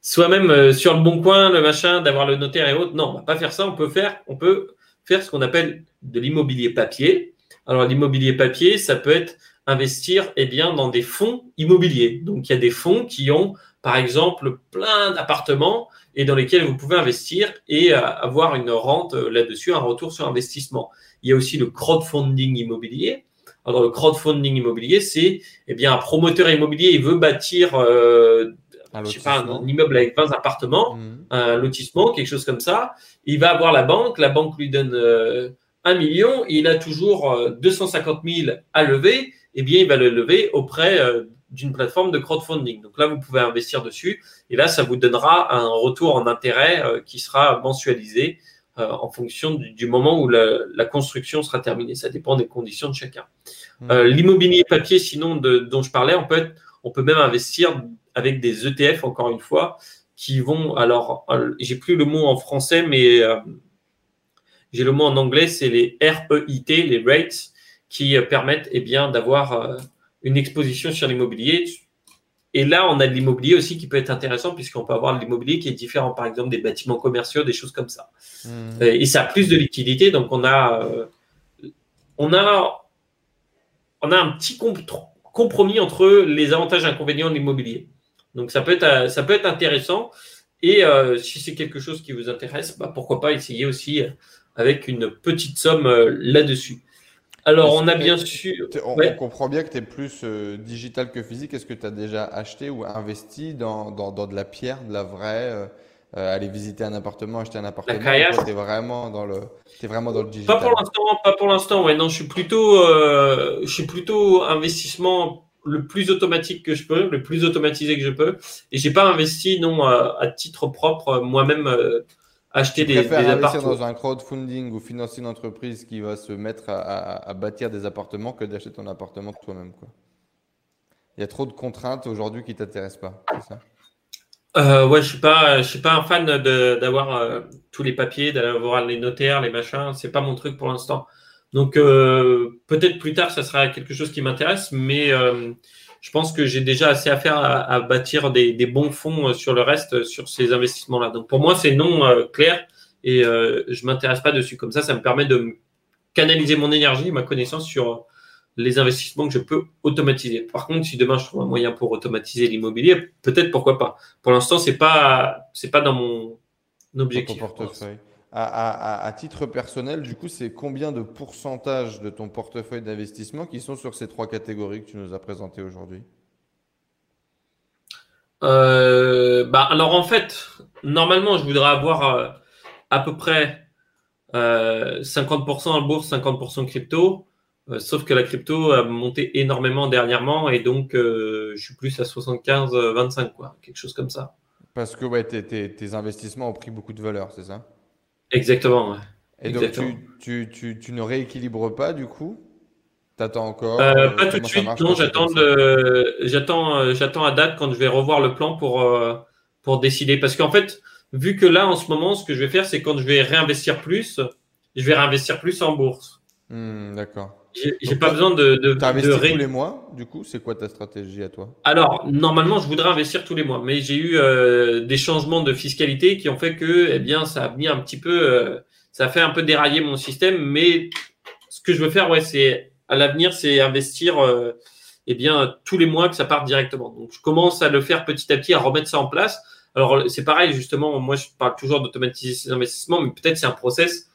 Soi-même sur le bon coin, le machin, d'avoir le notaire et autres. Non, on va pas faire ça. On peut faire, on peut faire ce qu'on appelle de l'immobilier papier. Alors, l'immobilier papier, ça peut être investir eh bien, dans des fonds immobiliers. Donc, il y a des fonds qui ont, par exemple, plein d'appartements et dans lesquels vous pouvez investir et euh, avoir une rente euh, là-dessus, un retour sur investissement. Il y a aussi le crowdfunding immobilier. Alors, le crowdfunding immobilier, c'est eh bien, un promoteur immobilier, il veut bâtir euh, Un je sais pas, un immeuble avec 20 appartements, Hmm. un lotissement, quelque chose comme ça. Il va avoir la banque, la banque lui donne euh, un million, et il a toujours euh, 250 000 à lever, eh bien, il va le lever auprès euh, d'une plateforme de crowdfunding. Donc là, vous pouvez investir dessus, et là, ça vous donnera un retour en intérêt euh, qui sera mensualisé euh, en fonction du, moment où la, la construction sera terminée. Ça dépend des conditions de chacun. Euh, L'immobilier papier, sinon, de, dont je parlais, on peut, être- on peut même investir avec des ETF, encore une fois, qui vont. Alors, j'ai plus le mot en français, mais euh, j'ai le mot en anglais, c'est les REIT, les rates, qui euh, permettent eh bien, d'avoir euh, une exposition sur l'immobilier. Et là, on a de l'immobilier aussi qui peut être intéressant, puisqu'on peut avoir de l'immobilier qui est différent, par exemple, des bâtiments commerciaux, des choses comme ça. Hmm. Euh, et ça a plus de liquidité. Donc, on a, on a, on a un petit comp- compromis entre les avantages et inconvénients de l'immobilier. Donc, ça peut être, ça peut être intéressant. Et euh, si c'est quelque chose qui vous intéresse, bah, pourquoi pas essayer aussi avec une petite somme euh, là-dessus. Alors, on a bien sûr. On, Ouais. on comprend bien que tu es plus euh, digital que physique. Est-ce que tu as déjà acheté ou investi dans, dans, dans de la pierre, de la vraie, euh, euh, aller visiter un appartement, acheter un appartement, tu es vraiment dans le, t'es vraiment dans le Pas digital? pour l'instant, pas pour l'instant. Ouais, non, je suis plutôt, euh, je suis plutôt investissement le plus automatique que je peux, le plus automatisé que je peux. Et j'ai pas investi non à, à titre propre moi-même acheter Tu des, des investir dans un crowdfunding ou financer une entreprise qui va se mettre à, à- à bâtir des appartements que d'acheter ton appartement toi-même. Il y a trop de contraintes aujourd'hui qui t'intéressent pas, c'est ça? Euh, ouais, je suis pas, je suis pas un fan d'avoir euh, tous les papiers, d'avoir les notaires, les machins. C'est pas mon truc pour l'instant. Donc euh, peut-être plus tard, ça sera quelque chose qui m'intéresse, mais je pense que j'ai déjà assez à faire à, à bâtir des, des bons fonds euh, sur le reste, euh, sur ces investissements-là. Donc pour moi, c'est non euh, clair et euh, je m'intéresse pas dessus. Comme ça, ça me permet de canaliser mon énergie, ma connaissance sur les investissements que je peux automatiser. Par contre, si demain je trouve un moyen pour automatiser l'immobilier, peut-être pourquoi pas. Pour l'instant, c'est pas c'est pas dans mon objectif. portefeuille. À, à- à- à titre personnel, du coup, c'est combien de pourcentage de ton portefeuille d'investissement qui sont sur ces trois catégories que tu nous as présentées aujourd'hui? Euh, bah, alors en fait, normalement, je voudrais avoir euh, à peu près euh, 50% en bourse, 50% crypto. Euh, sauf que la crypto a monté énormément dernièrement et donc euh, je suis plus à 75-25 quoi, quelque chose comme ça. Parce que ouais, tes, tes- tes investissements ont pris beaucoup de valeur, c'est ça? Exactement. ouais. Et donc, tu, tu, tu, tu ne rééquilibres pas, du coup? T'attends encore? Euh, euh, pas tout de suite, marche non, j'attends le, j'attends, euh, j'attends à date quand je vais revoir le plan pour, euh, pour décider. Parce qu'en fait, vu que là, en ce moment, ce que je vais faire, c'est quand je vais réinvestir plus, je vais réinvestir plus en bourse. Hmm, d'accord. J'ai pas besoin de. de tu tous les mois, du coup C'est quoi ta stratégie à toi? Alors, normalement, je voudrais investir tous les mois, mais j'ai eu euh, des changements de fiscalité qui ont fait que, eh bien, ça a mis un petit peu. Euh, ça a fait un peu dérailler mon système, mais ce que je veux faire, ouais, c'est à l'avenir, c'est investir. Euh, eh bien, tous les mois que ça parte directement. Donc, je commence à le faire petit à petit, à remettre ça en place. Alors, c'est pareil, justement, moi, je parle toujours d'automatiser ces investissements, mais peut-être c'est un process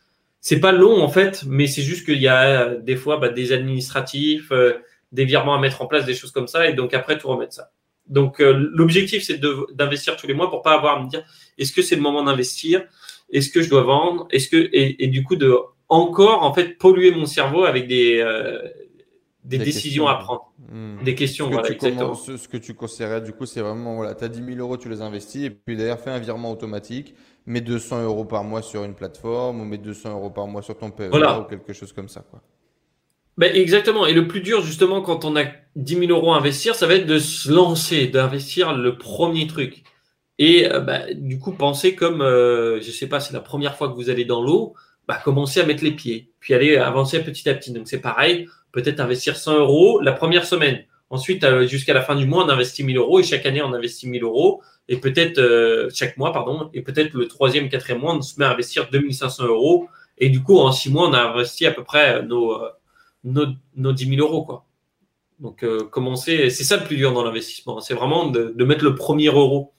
c'est pas long en fait, mais c'est juste qu'il y a euh, des fois bah, des administratifs, euh, des virements à mettre en place, des choses comme ça, et donc après tout remettre ça. Donc euh, l'objectif c'est d'investir tous les mois pour pas avoir à me dire est-ce que c'est le moment d'investir, est-ce que je dois vendre, est-ce que et, du coup de encore en fait polluer mon cerveau avec des des, décisions à prendre, hmm. des questions. Ce que, voilà, ce, que tu conseillerais du coup c'est vraiment voilà, tu as 10 000 euros, tu les investis et puis d'ailleurs fais un virement automatique mets 200 euros par mois sur une plateforme ou mets 200 euros par mois sur ton PEA ou quelque chose comme ça. Quoi. Ben exactement. Et le plus dur, justement, quand on a 10 000 euros à investir, ça va être de se lancer, d'investir le premier truc. Et euh, ben, du coup, pensez comme, euh, je sais pas, c'est la première fois que vous allez dans l'eau, bah, commencez à mettre les pieds, puis aller avancer petit à petit. Donc c'est pareil, peut-être investir 100 euros la première semaine. Ensuite, euh, jusqu'à la fin du mois, on investit 1000 euros et chaque année, on investit 1000 euros et peut-être euh, chaque mois, pardon, et peut-être le troisième, quatrième mois, on se met à investir 2500 euros et du coup, en six mois, on a investi à peu près nos, euh, nos, nos 10 000 euros, quoi. Donc, commencer, c'est ça le plus dur dans l'investissement, c'est vraiment de, de, mettre le premier euro.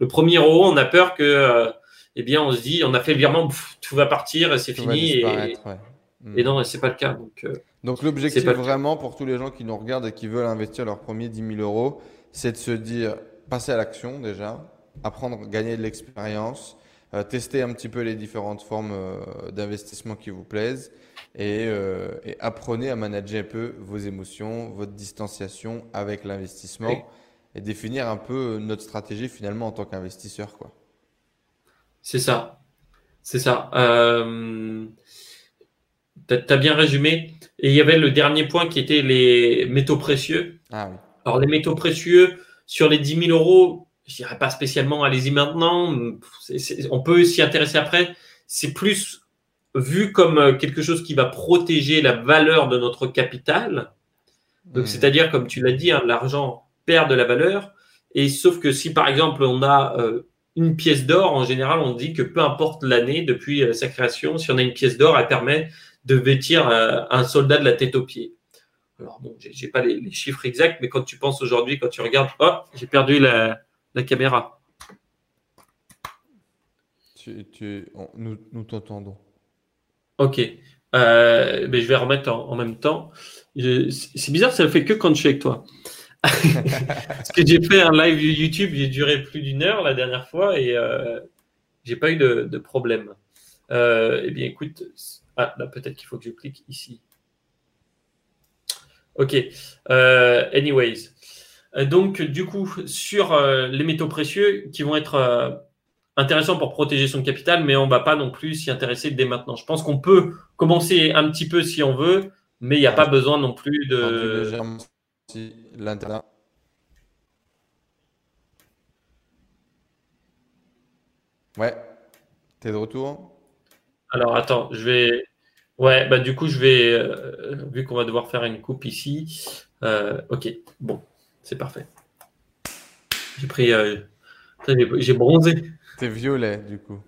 Le premier euro, on a peur que, eh bien, on se dit, on a fait le virement, tout va partir, c'est fini. Et, ouais. et, non, c'est pas le cas. Donc, donc l'objectif vraiment pour tous les gens qui nous regardent et qui veulent investir leur premier 10 000 euros, c'est de se dire, passer à l'action déjà, apprendre, gagner de l'expérience, euh, tester un petit peu les différentes formes euh, d'investissement qui vous plaisent euh, et, apprenez à manager un peu vos émotions, votre distanciation avec l'investissement et définir un peu notre stratégie finalement en tant qu'investisseur. quoi. C'est ça. C'est ça. Tu as, bien résumé. Et il y avait le dernier point qui était les métaux précieux. Ah, oui. Alors, les métaux précieux, sur les 10 000 euros, je dirais pas spécialement, allez-y maintenant. on peut s'y intéresser après. C'est plus vu comme quelque chose qui va protéger la valeur de notre capital. Donc, mmh. c'est-à-dire, comme tu l'as dit, hein, l'argent perd de la valeur. Et sauf que si, par exemple, on a euh, une pièce d'or, en général, on dit que peu importe l'année depuis euh, sa création, si on a une pièce d'or, elle permet de vêtir euh, un soldat de la tête aux pieds. Alors bon, j'ai pas les, chiffres exacts, mais quand tu penses aujourd'hui, quand tu regardes, oh, j'ai perdu la, caméra. nous, t'entendons. Ok. Euh, mais je vais remettre en, même temps. C'est bizarre, ça ne fait que quand je suis avec toi. Parce que j'ai fait un live YouTube, j'ai duré plus d'une heure la dernière fois et euh, j'ai pas eu de, problème. eh bien, écoute, ah, là, peut-être qu'il faut que je clique ici. OK. Euh, anyways. Euh, donc, du coup, sur euh, les métaux précieux qui vont être intéressants pour protéger son capital, mais on ne va pas non plus s'y intéresser dès maintenant. Je pense qu'on peut commencer un petit peu si on veut, mais il n'y a pas besoin non plus de. L'internet. Ouais. T'es de retour? Alors attends, je vais. Ouais, bah du coup, je vais, euh, vu qu'on va devoir faire une coupe ici, euh, ok, bon, c'est parfait. J'ai pris, euh, j'ai bronzé. C'est violet, du coup.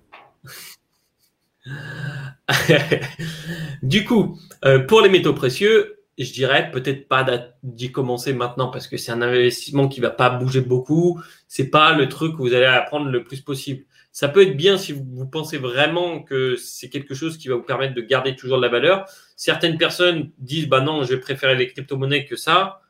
du coup, pour les métaux précieux, je dirais peut-être pas d'y commencer maintenant parce que c'est un investissement qui va pas bouger beaucoup. C'est pas le truc où vous allez apprendre le plus possible. Ça peut être bien si vous, pensez vraiment que c'est quelque chose qui va vous permettre de garder toujours de la valeur. Certaines personnes disent bah non, je vais préférer les crypto-monnaies que ça.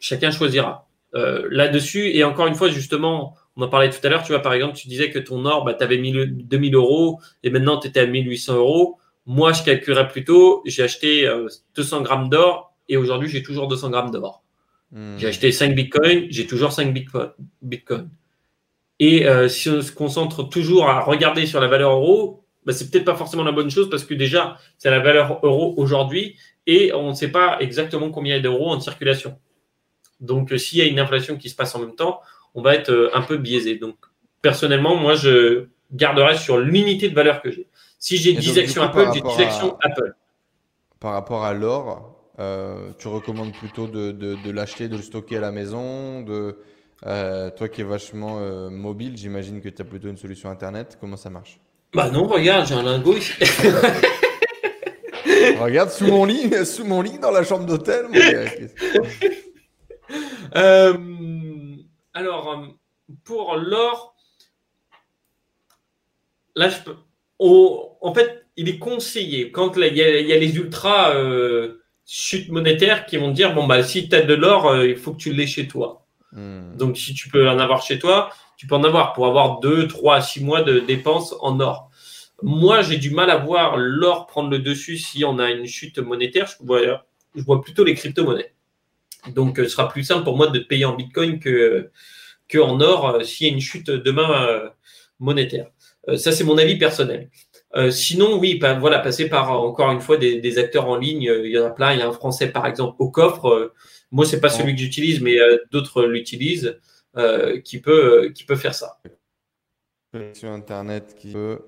Chacun choisira. Euh, là-dessus, et encore une fois, justement, on en parlait tout à l'heure, tu vois, par exemple, tu disais que ton or, bah, tu avais 2000 euros et maintenant tu étais à 1800 euros. Moi, je calculerais plutôt, j'ai acheté 200 euh, grammes d'or et aujourd'hui, j'ai toujours 200 grammes d'or. Hmm. J'ai acheté 5 bitcoins, j'ai toujours 5 bitcoins. Et euh, si on se concentre toujours à regarder sur la valeur euro, bah, c'est peut-être pas forcément la bonne chose parce que déjà, c'est la valeur euro aujourd'hui et on ne sait pas exactement combien il y a d'euros en circulation. Donc, euh, s'il y a une inflation qui se passe en même temps, on va être euh, un peu biaisé. Donc, personnellement, moi, je garderai sur l'unité de valeur que j'ai. Si j'ai 10 actions Apple, j'ai 10 actions Apple. par rapport à l'or, tu recommandes plutôt de, de, l'acheter, de le stocker à la maison de, euh, Toi qui es vachement euh, mobile, j'imagine que tu as plutôt une solution Internet. Comment ça marche? Bah non, regarde, j'ai un lingot ici. regarde, sous mon lit, sous mon lit dans la chambre d'hôtel. alors, pour l'or, là, je peux... en fait, il est conseillé, quand il y, a, les ultras euh, chutes monétaires qui vont dire, bon, bah, si tu as de l'or, euh, il faut que tu l'aies chez toi. Hmm. Donc, si tu peux en avoir chez toi, tu peux en avoir pour avoir 2, 3, 6 mois de dépenses en or. Moi, j'ai du mal à voir l'or prendre le dessus si on a une chute monétaire. Je vois, plutôt les crypto-monnaies. Donc, euh, ce sera plus simple pour moi de payer en bitcoin que, or s'il y a une chute demain monétaire. ça, c'est mon avis personnel. Euh, sinon, oui, voilà, passer par encore une fois des, acteurs en ligne. Euh, il y en a plein. Il y a un Français, par exemple, au coffre. Euh, moi, c'est pas celui que j'utilise, mais d'autres l'utilisent, qui peut qui peut faire ça. Sur Internet, qui peut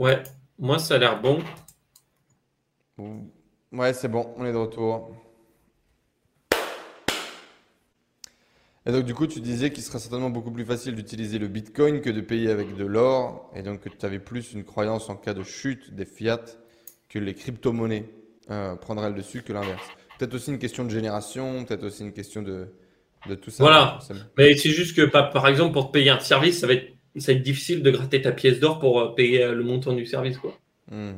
Ouais, moi ça a l'air bon. Ouais, c'est bon, on est de retour. Et donc du coup, tu disais qu'il serait certainement beaucoup plus facile d'utiliser le Bitcoin que de payer avec de l'or, et donc que tu avais plus une croyance en cas de chute des fiat que les crypto-monnaies euh, prendraient le dessus que l'inverse. Peut-être aussi une question de génération, peut-être aussi une question de, de tout ça. Voilà, mais c'est juste que par exemple pour te payer un service, ça va être ça va être difficile de gratter ta pièce d'or pour euh, payer euh, le montant du service. Quoi. Hmm.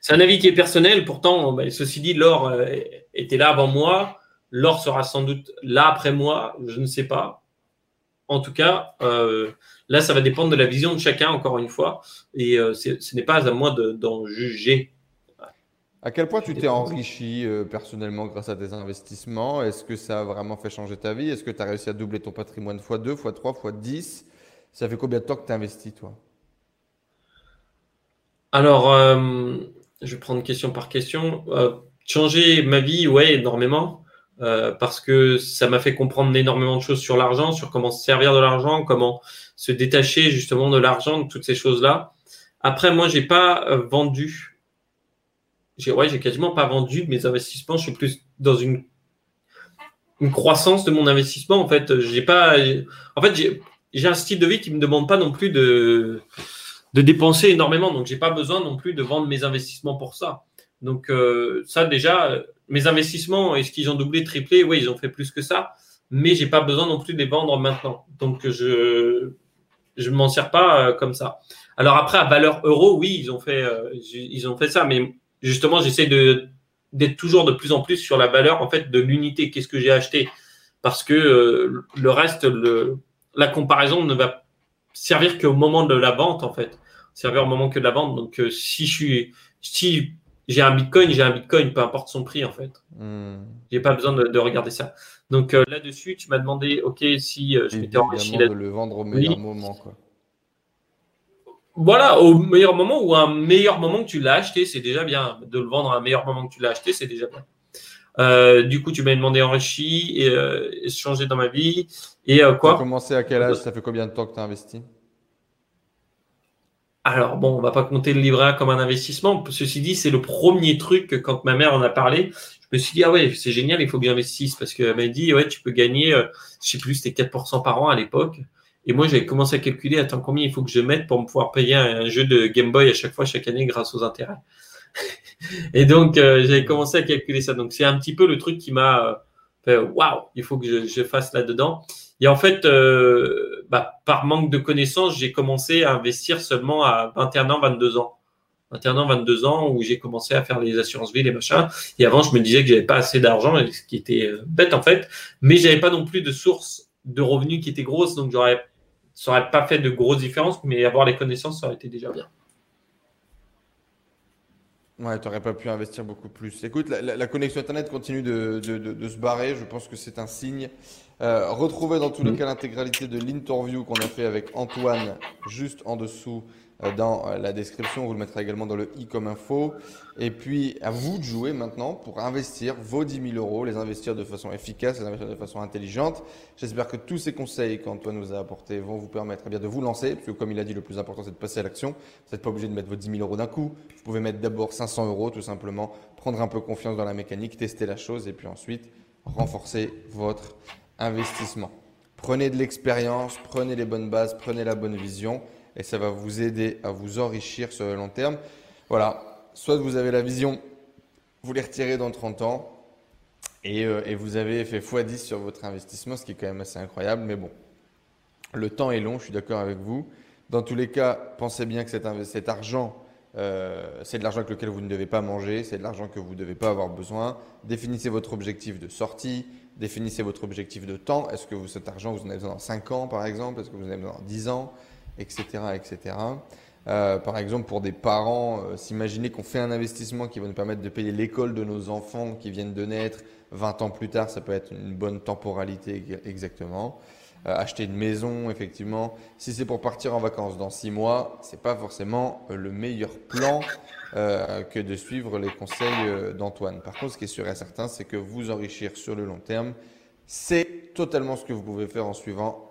C'est un avis qui est personnel. Pourtant, bah, ceci dit, l'or euh, était là avant moi. L'or sera sans doute là après moi. Je ne sais pas. En tout cas, là, ça va dépendre de la vision de chacun, encore une fois. Et ce n'est pas à moi d'en juger. À quel point tu t'es enrichi personnellement grâce à tes investissements? Est-ce que ça a vraiment fait changer ta vie? Est-ce que tu as réussi à doubler ton patrimoine x2, x3, x10 ça fait combien de temps que tu investis, toi? Alors, euh, je vais prendre question par question. Euh, changer ma vie, ouais, énormément. Euh, parce que ça m'a fait comprendre énormément de choses sur l'argent, sur comment se servir de l'argent, comment se détacher justement de l'argent, de toutes ces choses-là. Après, moi, j'ai pas vendu. J'ai, ouais, j'ai quasiment pas vendu mes investissements. Je suis plus dans une, une croissance de mon investissement. En fait, j'ai pas. En fait, j'ai un style de vie qui ne me demande pas non plus de, de dépenser énormément. Donc, j'ai pas besoin non plus de vendre mes investissements pour ça. Donc, euh, ça, déjà, mes investissements, est-ce qu'ils ont doublé, triplé Oui, ils ont fait plus que ça. Mais j'ai pas besoin non plus de les vendre maintenant. Donc, je je m'en sers pas euh, comme ça. Alors après, à valeur euro, oui, ils ont fait, euh, ils ont fait ça. Mais justement, j'essaie d'être toujours de plus en plus sur la valeur en fait de l'unité. Qu'est-ce que j'ai acheté? Parce que le reste, le, la comparaison ne va servir qu'au moment de la vente, en fait. Servir au moment que de la vente. Donc, euh, si je suis, si j'ai un bitcoin, j'ai un bitcoin, peu importe son prix, en fait. Hmm. J'ai pas besoin de, regarder ça. Donc, euh, là-dessus, tu m'as demandé, OK, si euh, je m'étais enrichi. de le vendre au meilleur moment, quoi. Voilà, au meilleur moment ou un meilleur moment que tu l'as acheté, c'est déjà bien. De le vendre à un meilleur moment que tu l'as acheté, c'est déjà bien. Euh, du coup, tu m'as demandé enrichi et euh, changer dans ma vie. Et euh, quoi? Tu as commencé à quel âge? Ça fait combien de temps que tu as investi? Alors, bon, on va pas compter le livret A comme un investissement. Ceci dit, c'est le premier truc quand ma mère en a parlé. Je me suis dit, ah ouais, c'est génial, il faut que j'investisse. Parce qu'elle m'a dit, ouais, tu peux gagner, je sais plus, c'était 4% par an à l'époque. Et moi, j'avais commencé à calculer, attends, combien il faut que je mette pour me pouvoir payer un jeu de Game Boy à chaque fois, chaque année, grâce aux intérêts. Et donc, euh, j'ai commencé à calculer ça. Donc, c'est un petit peu le truc qui m'a euh, fait waouh, il faut que je, fasse là-dedans. Et en fait, euh, bah, par manque de connaissances, j'ai commencé à investir seulement à 21 ans, 22 ans. 21 ans, 22 ans, où j'ai commencé à faire les assurances vie, les machins. Et avant, je me disais que j'avais pas assez d'argent, ce qui était bête en fait. Mais j'avais pas non plus de source de revenus qui était grosse, donc j'aurais, ça aurait pas fait de grosses différences, mais avoir les connaissances, ça aurait été déjà bien. Ouais, tu n'aurais pas pu investir beaucoup plus. Écoute, la, connexion Internet continue de, se barrer. Je pense que c'est un signe. Euh, retrouvez dans tous les mm. cas l'intégralité de l'interview qu'on a fait avec Antoine juste en dessous dans euh, la description. On vous le mettra également dans le i comme info. Et puis, à vous de jouer maintenant pour investir vos 10 000 euros, les investir de façon efficace, les investir de façon intelligente. J'espère que tous ces conseils qu'Antoine nous a apportés vont vous permettre eh bien, de vous lancer. Parce comme il a dit, le plus important, c'est de passer à l'action. Vous n'êtes pas obligé de mettre vos 10 000 euros d'un coup. Vous pouvez mettre d'abord 500 euros, tout simplement, prendre un peu confiance dans la mécanique, tester la chose et puis ensuite renforcer votre investissement. Prenez de l'expérience, prenez les bonnes bases, prenez la bonne vision et ça va vous aider à vous enrichir sur le long terme. Voilà, soit vous avez la vision, vous les retirez dans 30 ans et, euh, et vous avez fait x10 sur votre investissement, ce qui est quand même assez incroyable, mais bon, le temps est long, je suis d'accord avec vous. Dans tous les cas, pensez bien que cet, argent, euh, c'est de l'argent avec lequel vous ne devez pas manger, c'est de l'argent que vous ne devez pas avoir besoin. Définissez votre objectif de sortie, définissez votre objectif de temps. Est-ce que cet argent, vous en avez besoin dans 5 ans, par exemple? Est-ce que vous en avez besoin dans 10 ans? Etc. etc. Euh, par exemple, pour des parents, euh, s'imaginer qu'on fait un investissement qui va nous permettre de payer l'école de nos enfants qui viennent de naître 20 ans plus tard, ça peut être une bonne temporalité exactement. Euh, acheter une maison, effectivement. Si c'est pour partir en vacances dans 6 mois, c'est pas forcément le meilleur plan que de suivre les conseils d'Antoine. Par contre, ce qui est sûr et certain, c'est que vous enrichir sur le long terme, c'est totalement ce que vous pouvez faire en suivant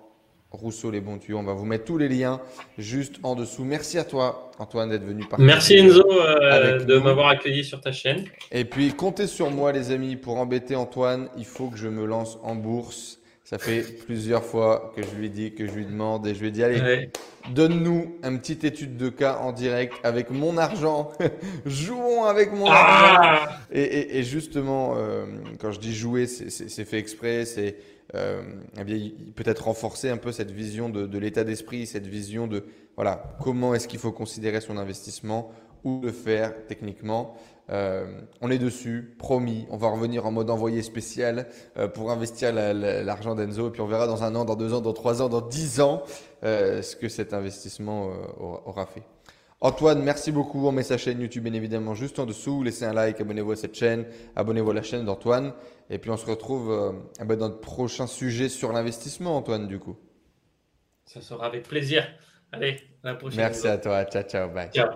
Rousseau les bons tuyaux. On va vous mettre tous les liens juste en dessous. Merci à toi, Antoine, d'être venu parler. Merci Enzo euh, de m'avoir accueilli sur ta chaîne. Et puis comptez sur moi, les amis, pour embêter Antoine. Il faut que je me lance en bourse. Ça fait plusieurs fois que je lui dis, que je lui demande, et je lui dit allez, donne-nous une petite étude de cas en direct avec mon argent. Jouons avec mon ah argent. Et, justement, euh, quand je dis jouer, c'est fait exprès. C'est bien, peut-être renforcer un peu cette vision de, l'état d'esprit, cette vision de voilà, comment est-ce qu'il faut considérer son investissement, ou le faire techniquement. Euh, on est dessus, promis. On va revenir en mode envoyé spécial euh, pour investir l'argent d'Enzo. Et puis on verra dans un an, dans deux ans, dans trois ans, dans dix ans ce que cet investissement aura fait. Antoine, merci beaucoup. On met sa chaîne YouTube bien évidemment juste en dessous. Laissez un like, abonnez-vous à cette chaîne, abonnez-vous à la chaîne d'Antoine. Et puis on se retrouve euh, eh ben, dans notre prochain sujet sur l'investissement, Antoine, du coup. Ça sera avec plaisir. Allez, à la prochaine. Merci à toi. Ciao, ciao. Bye. Ciao.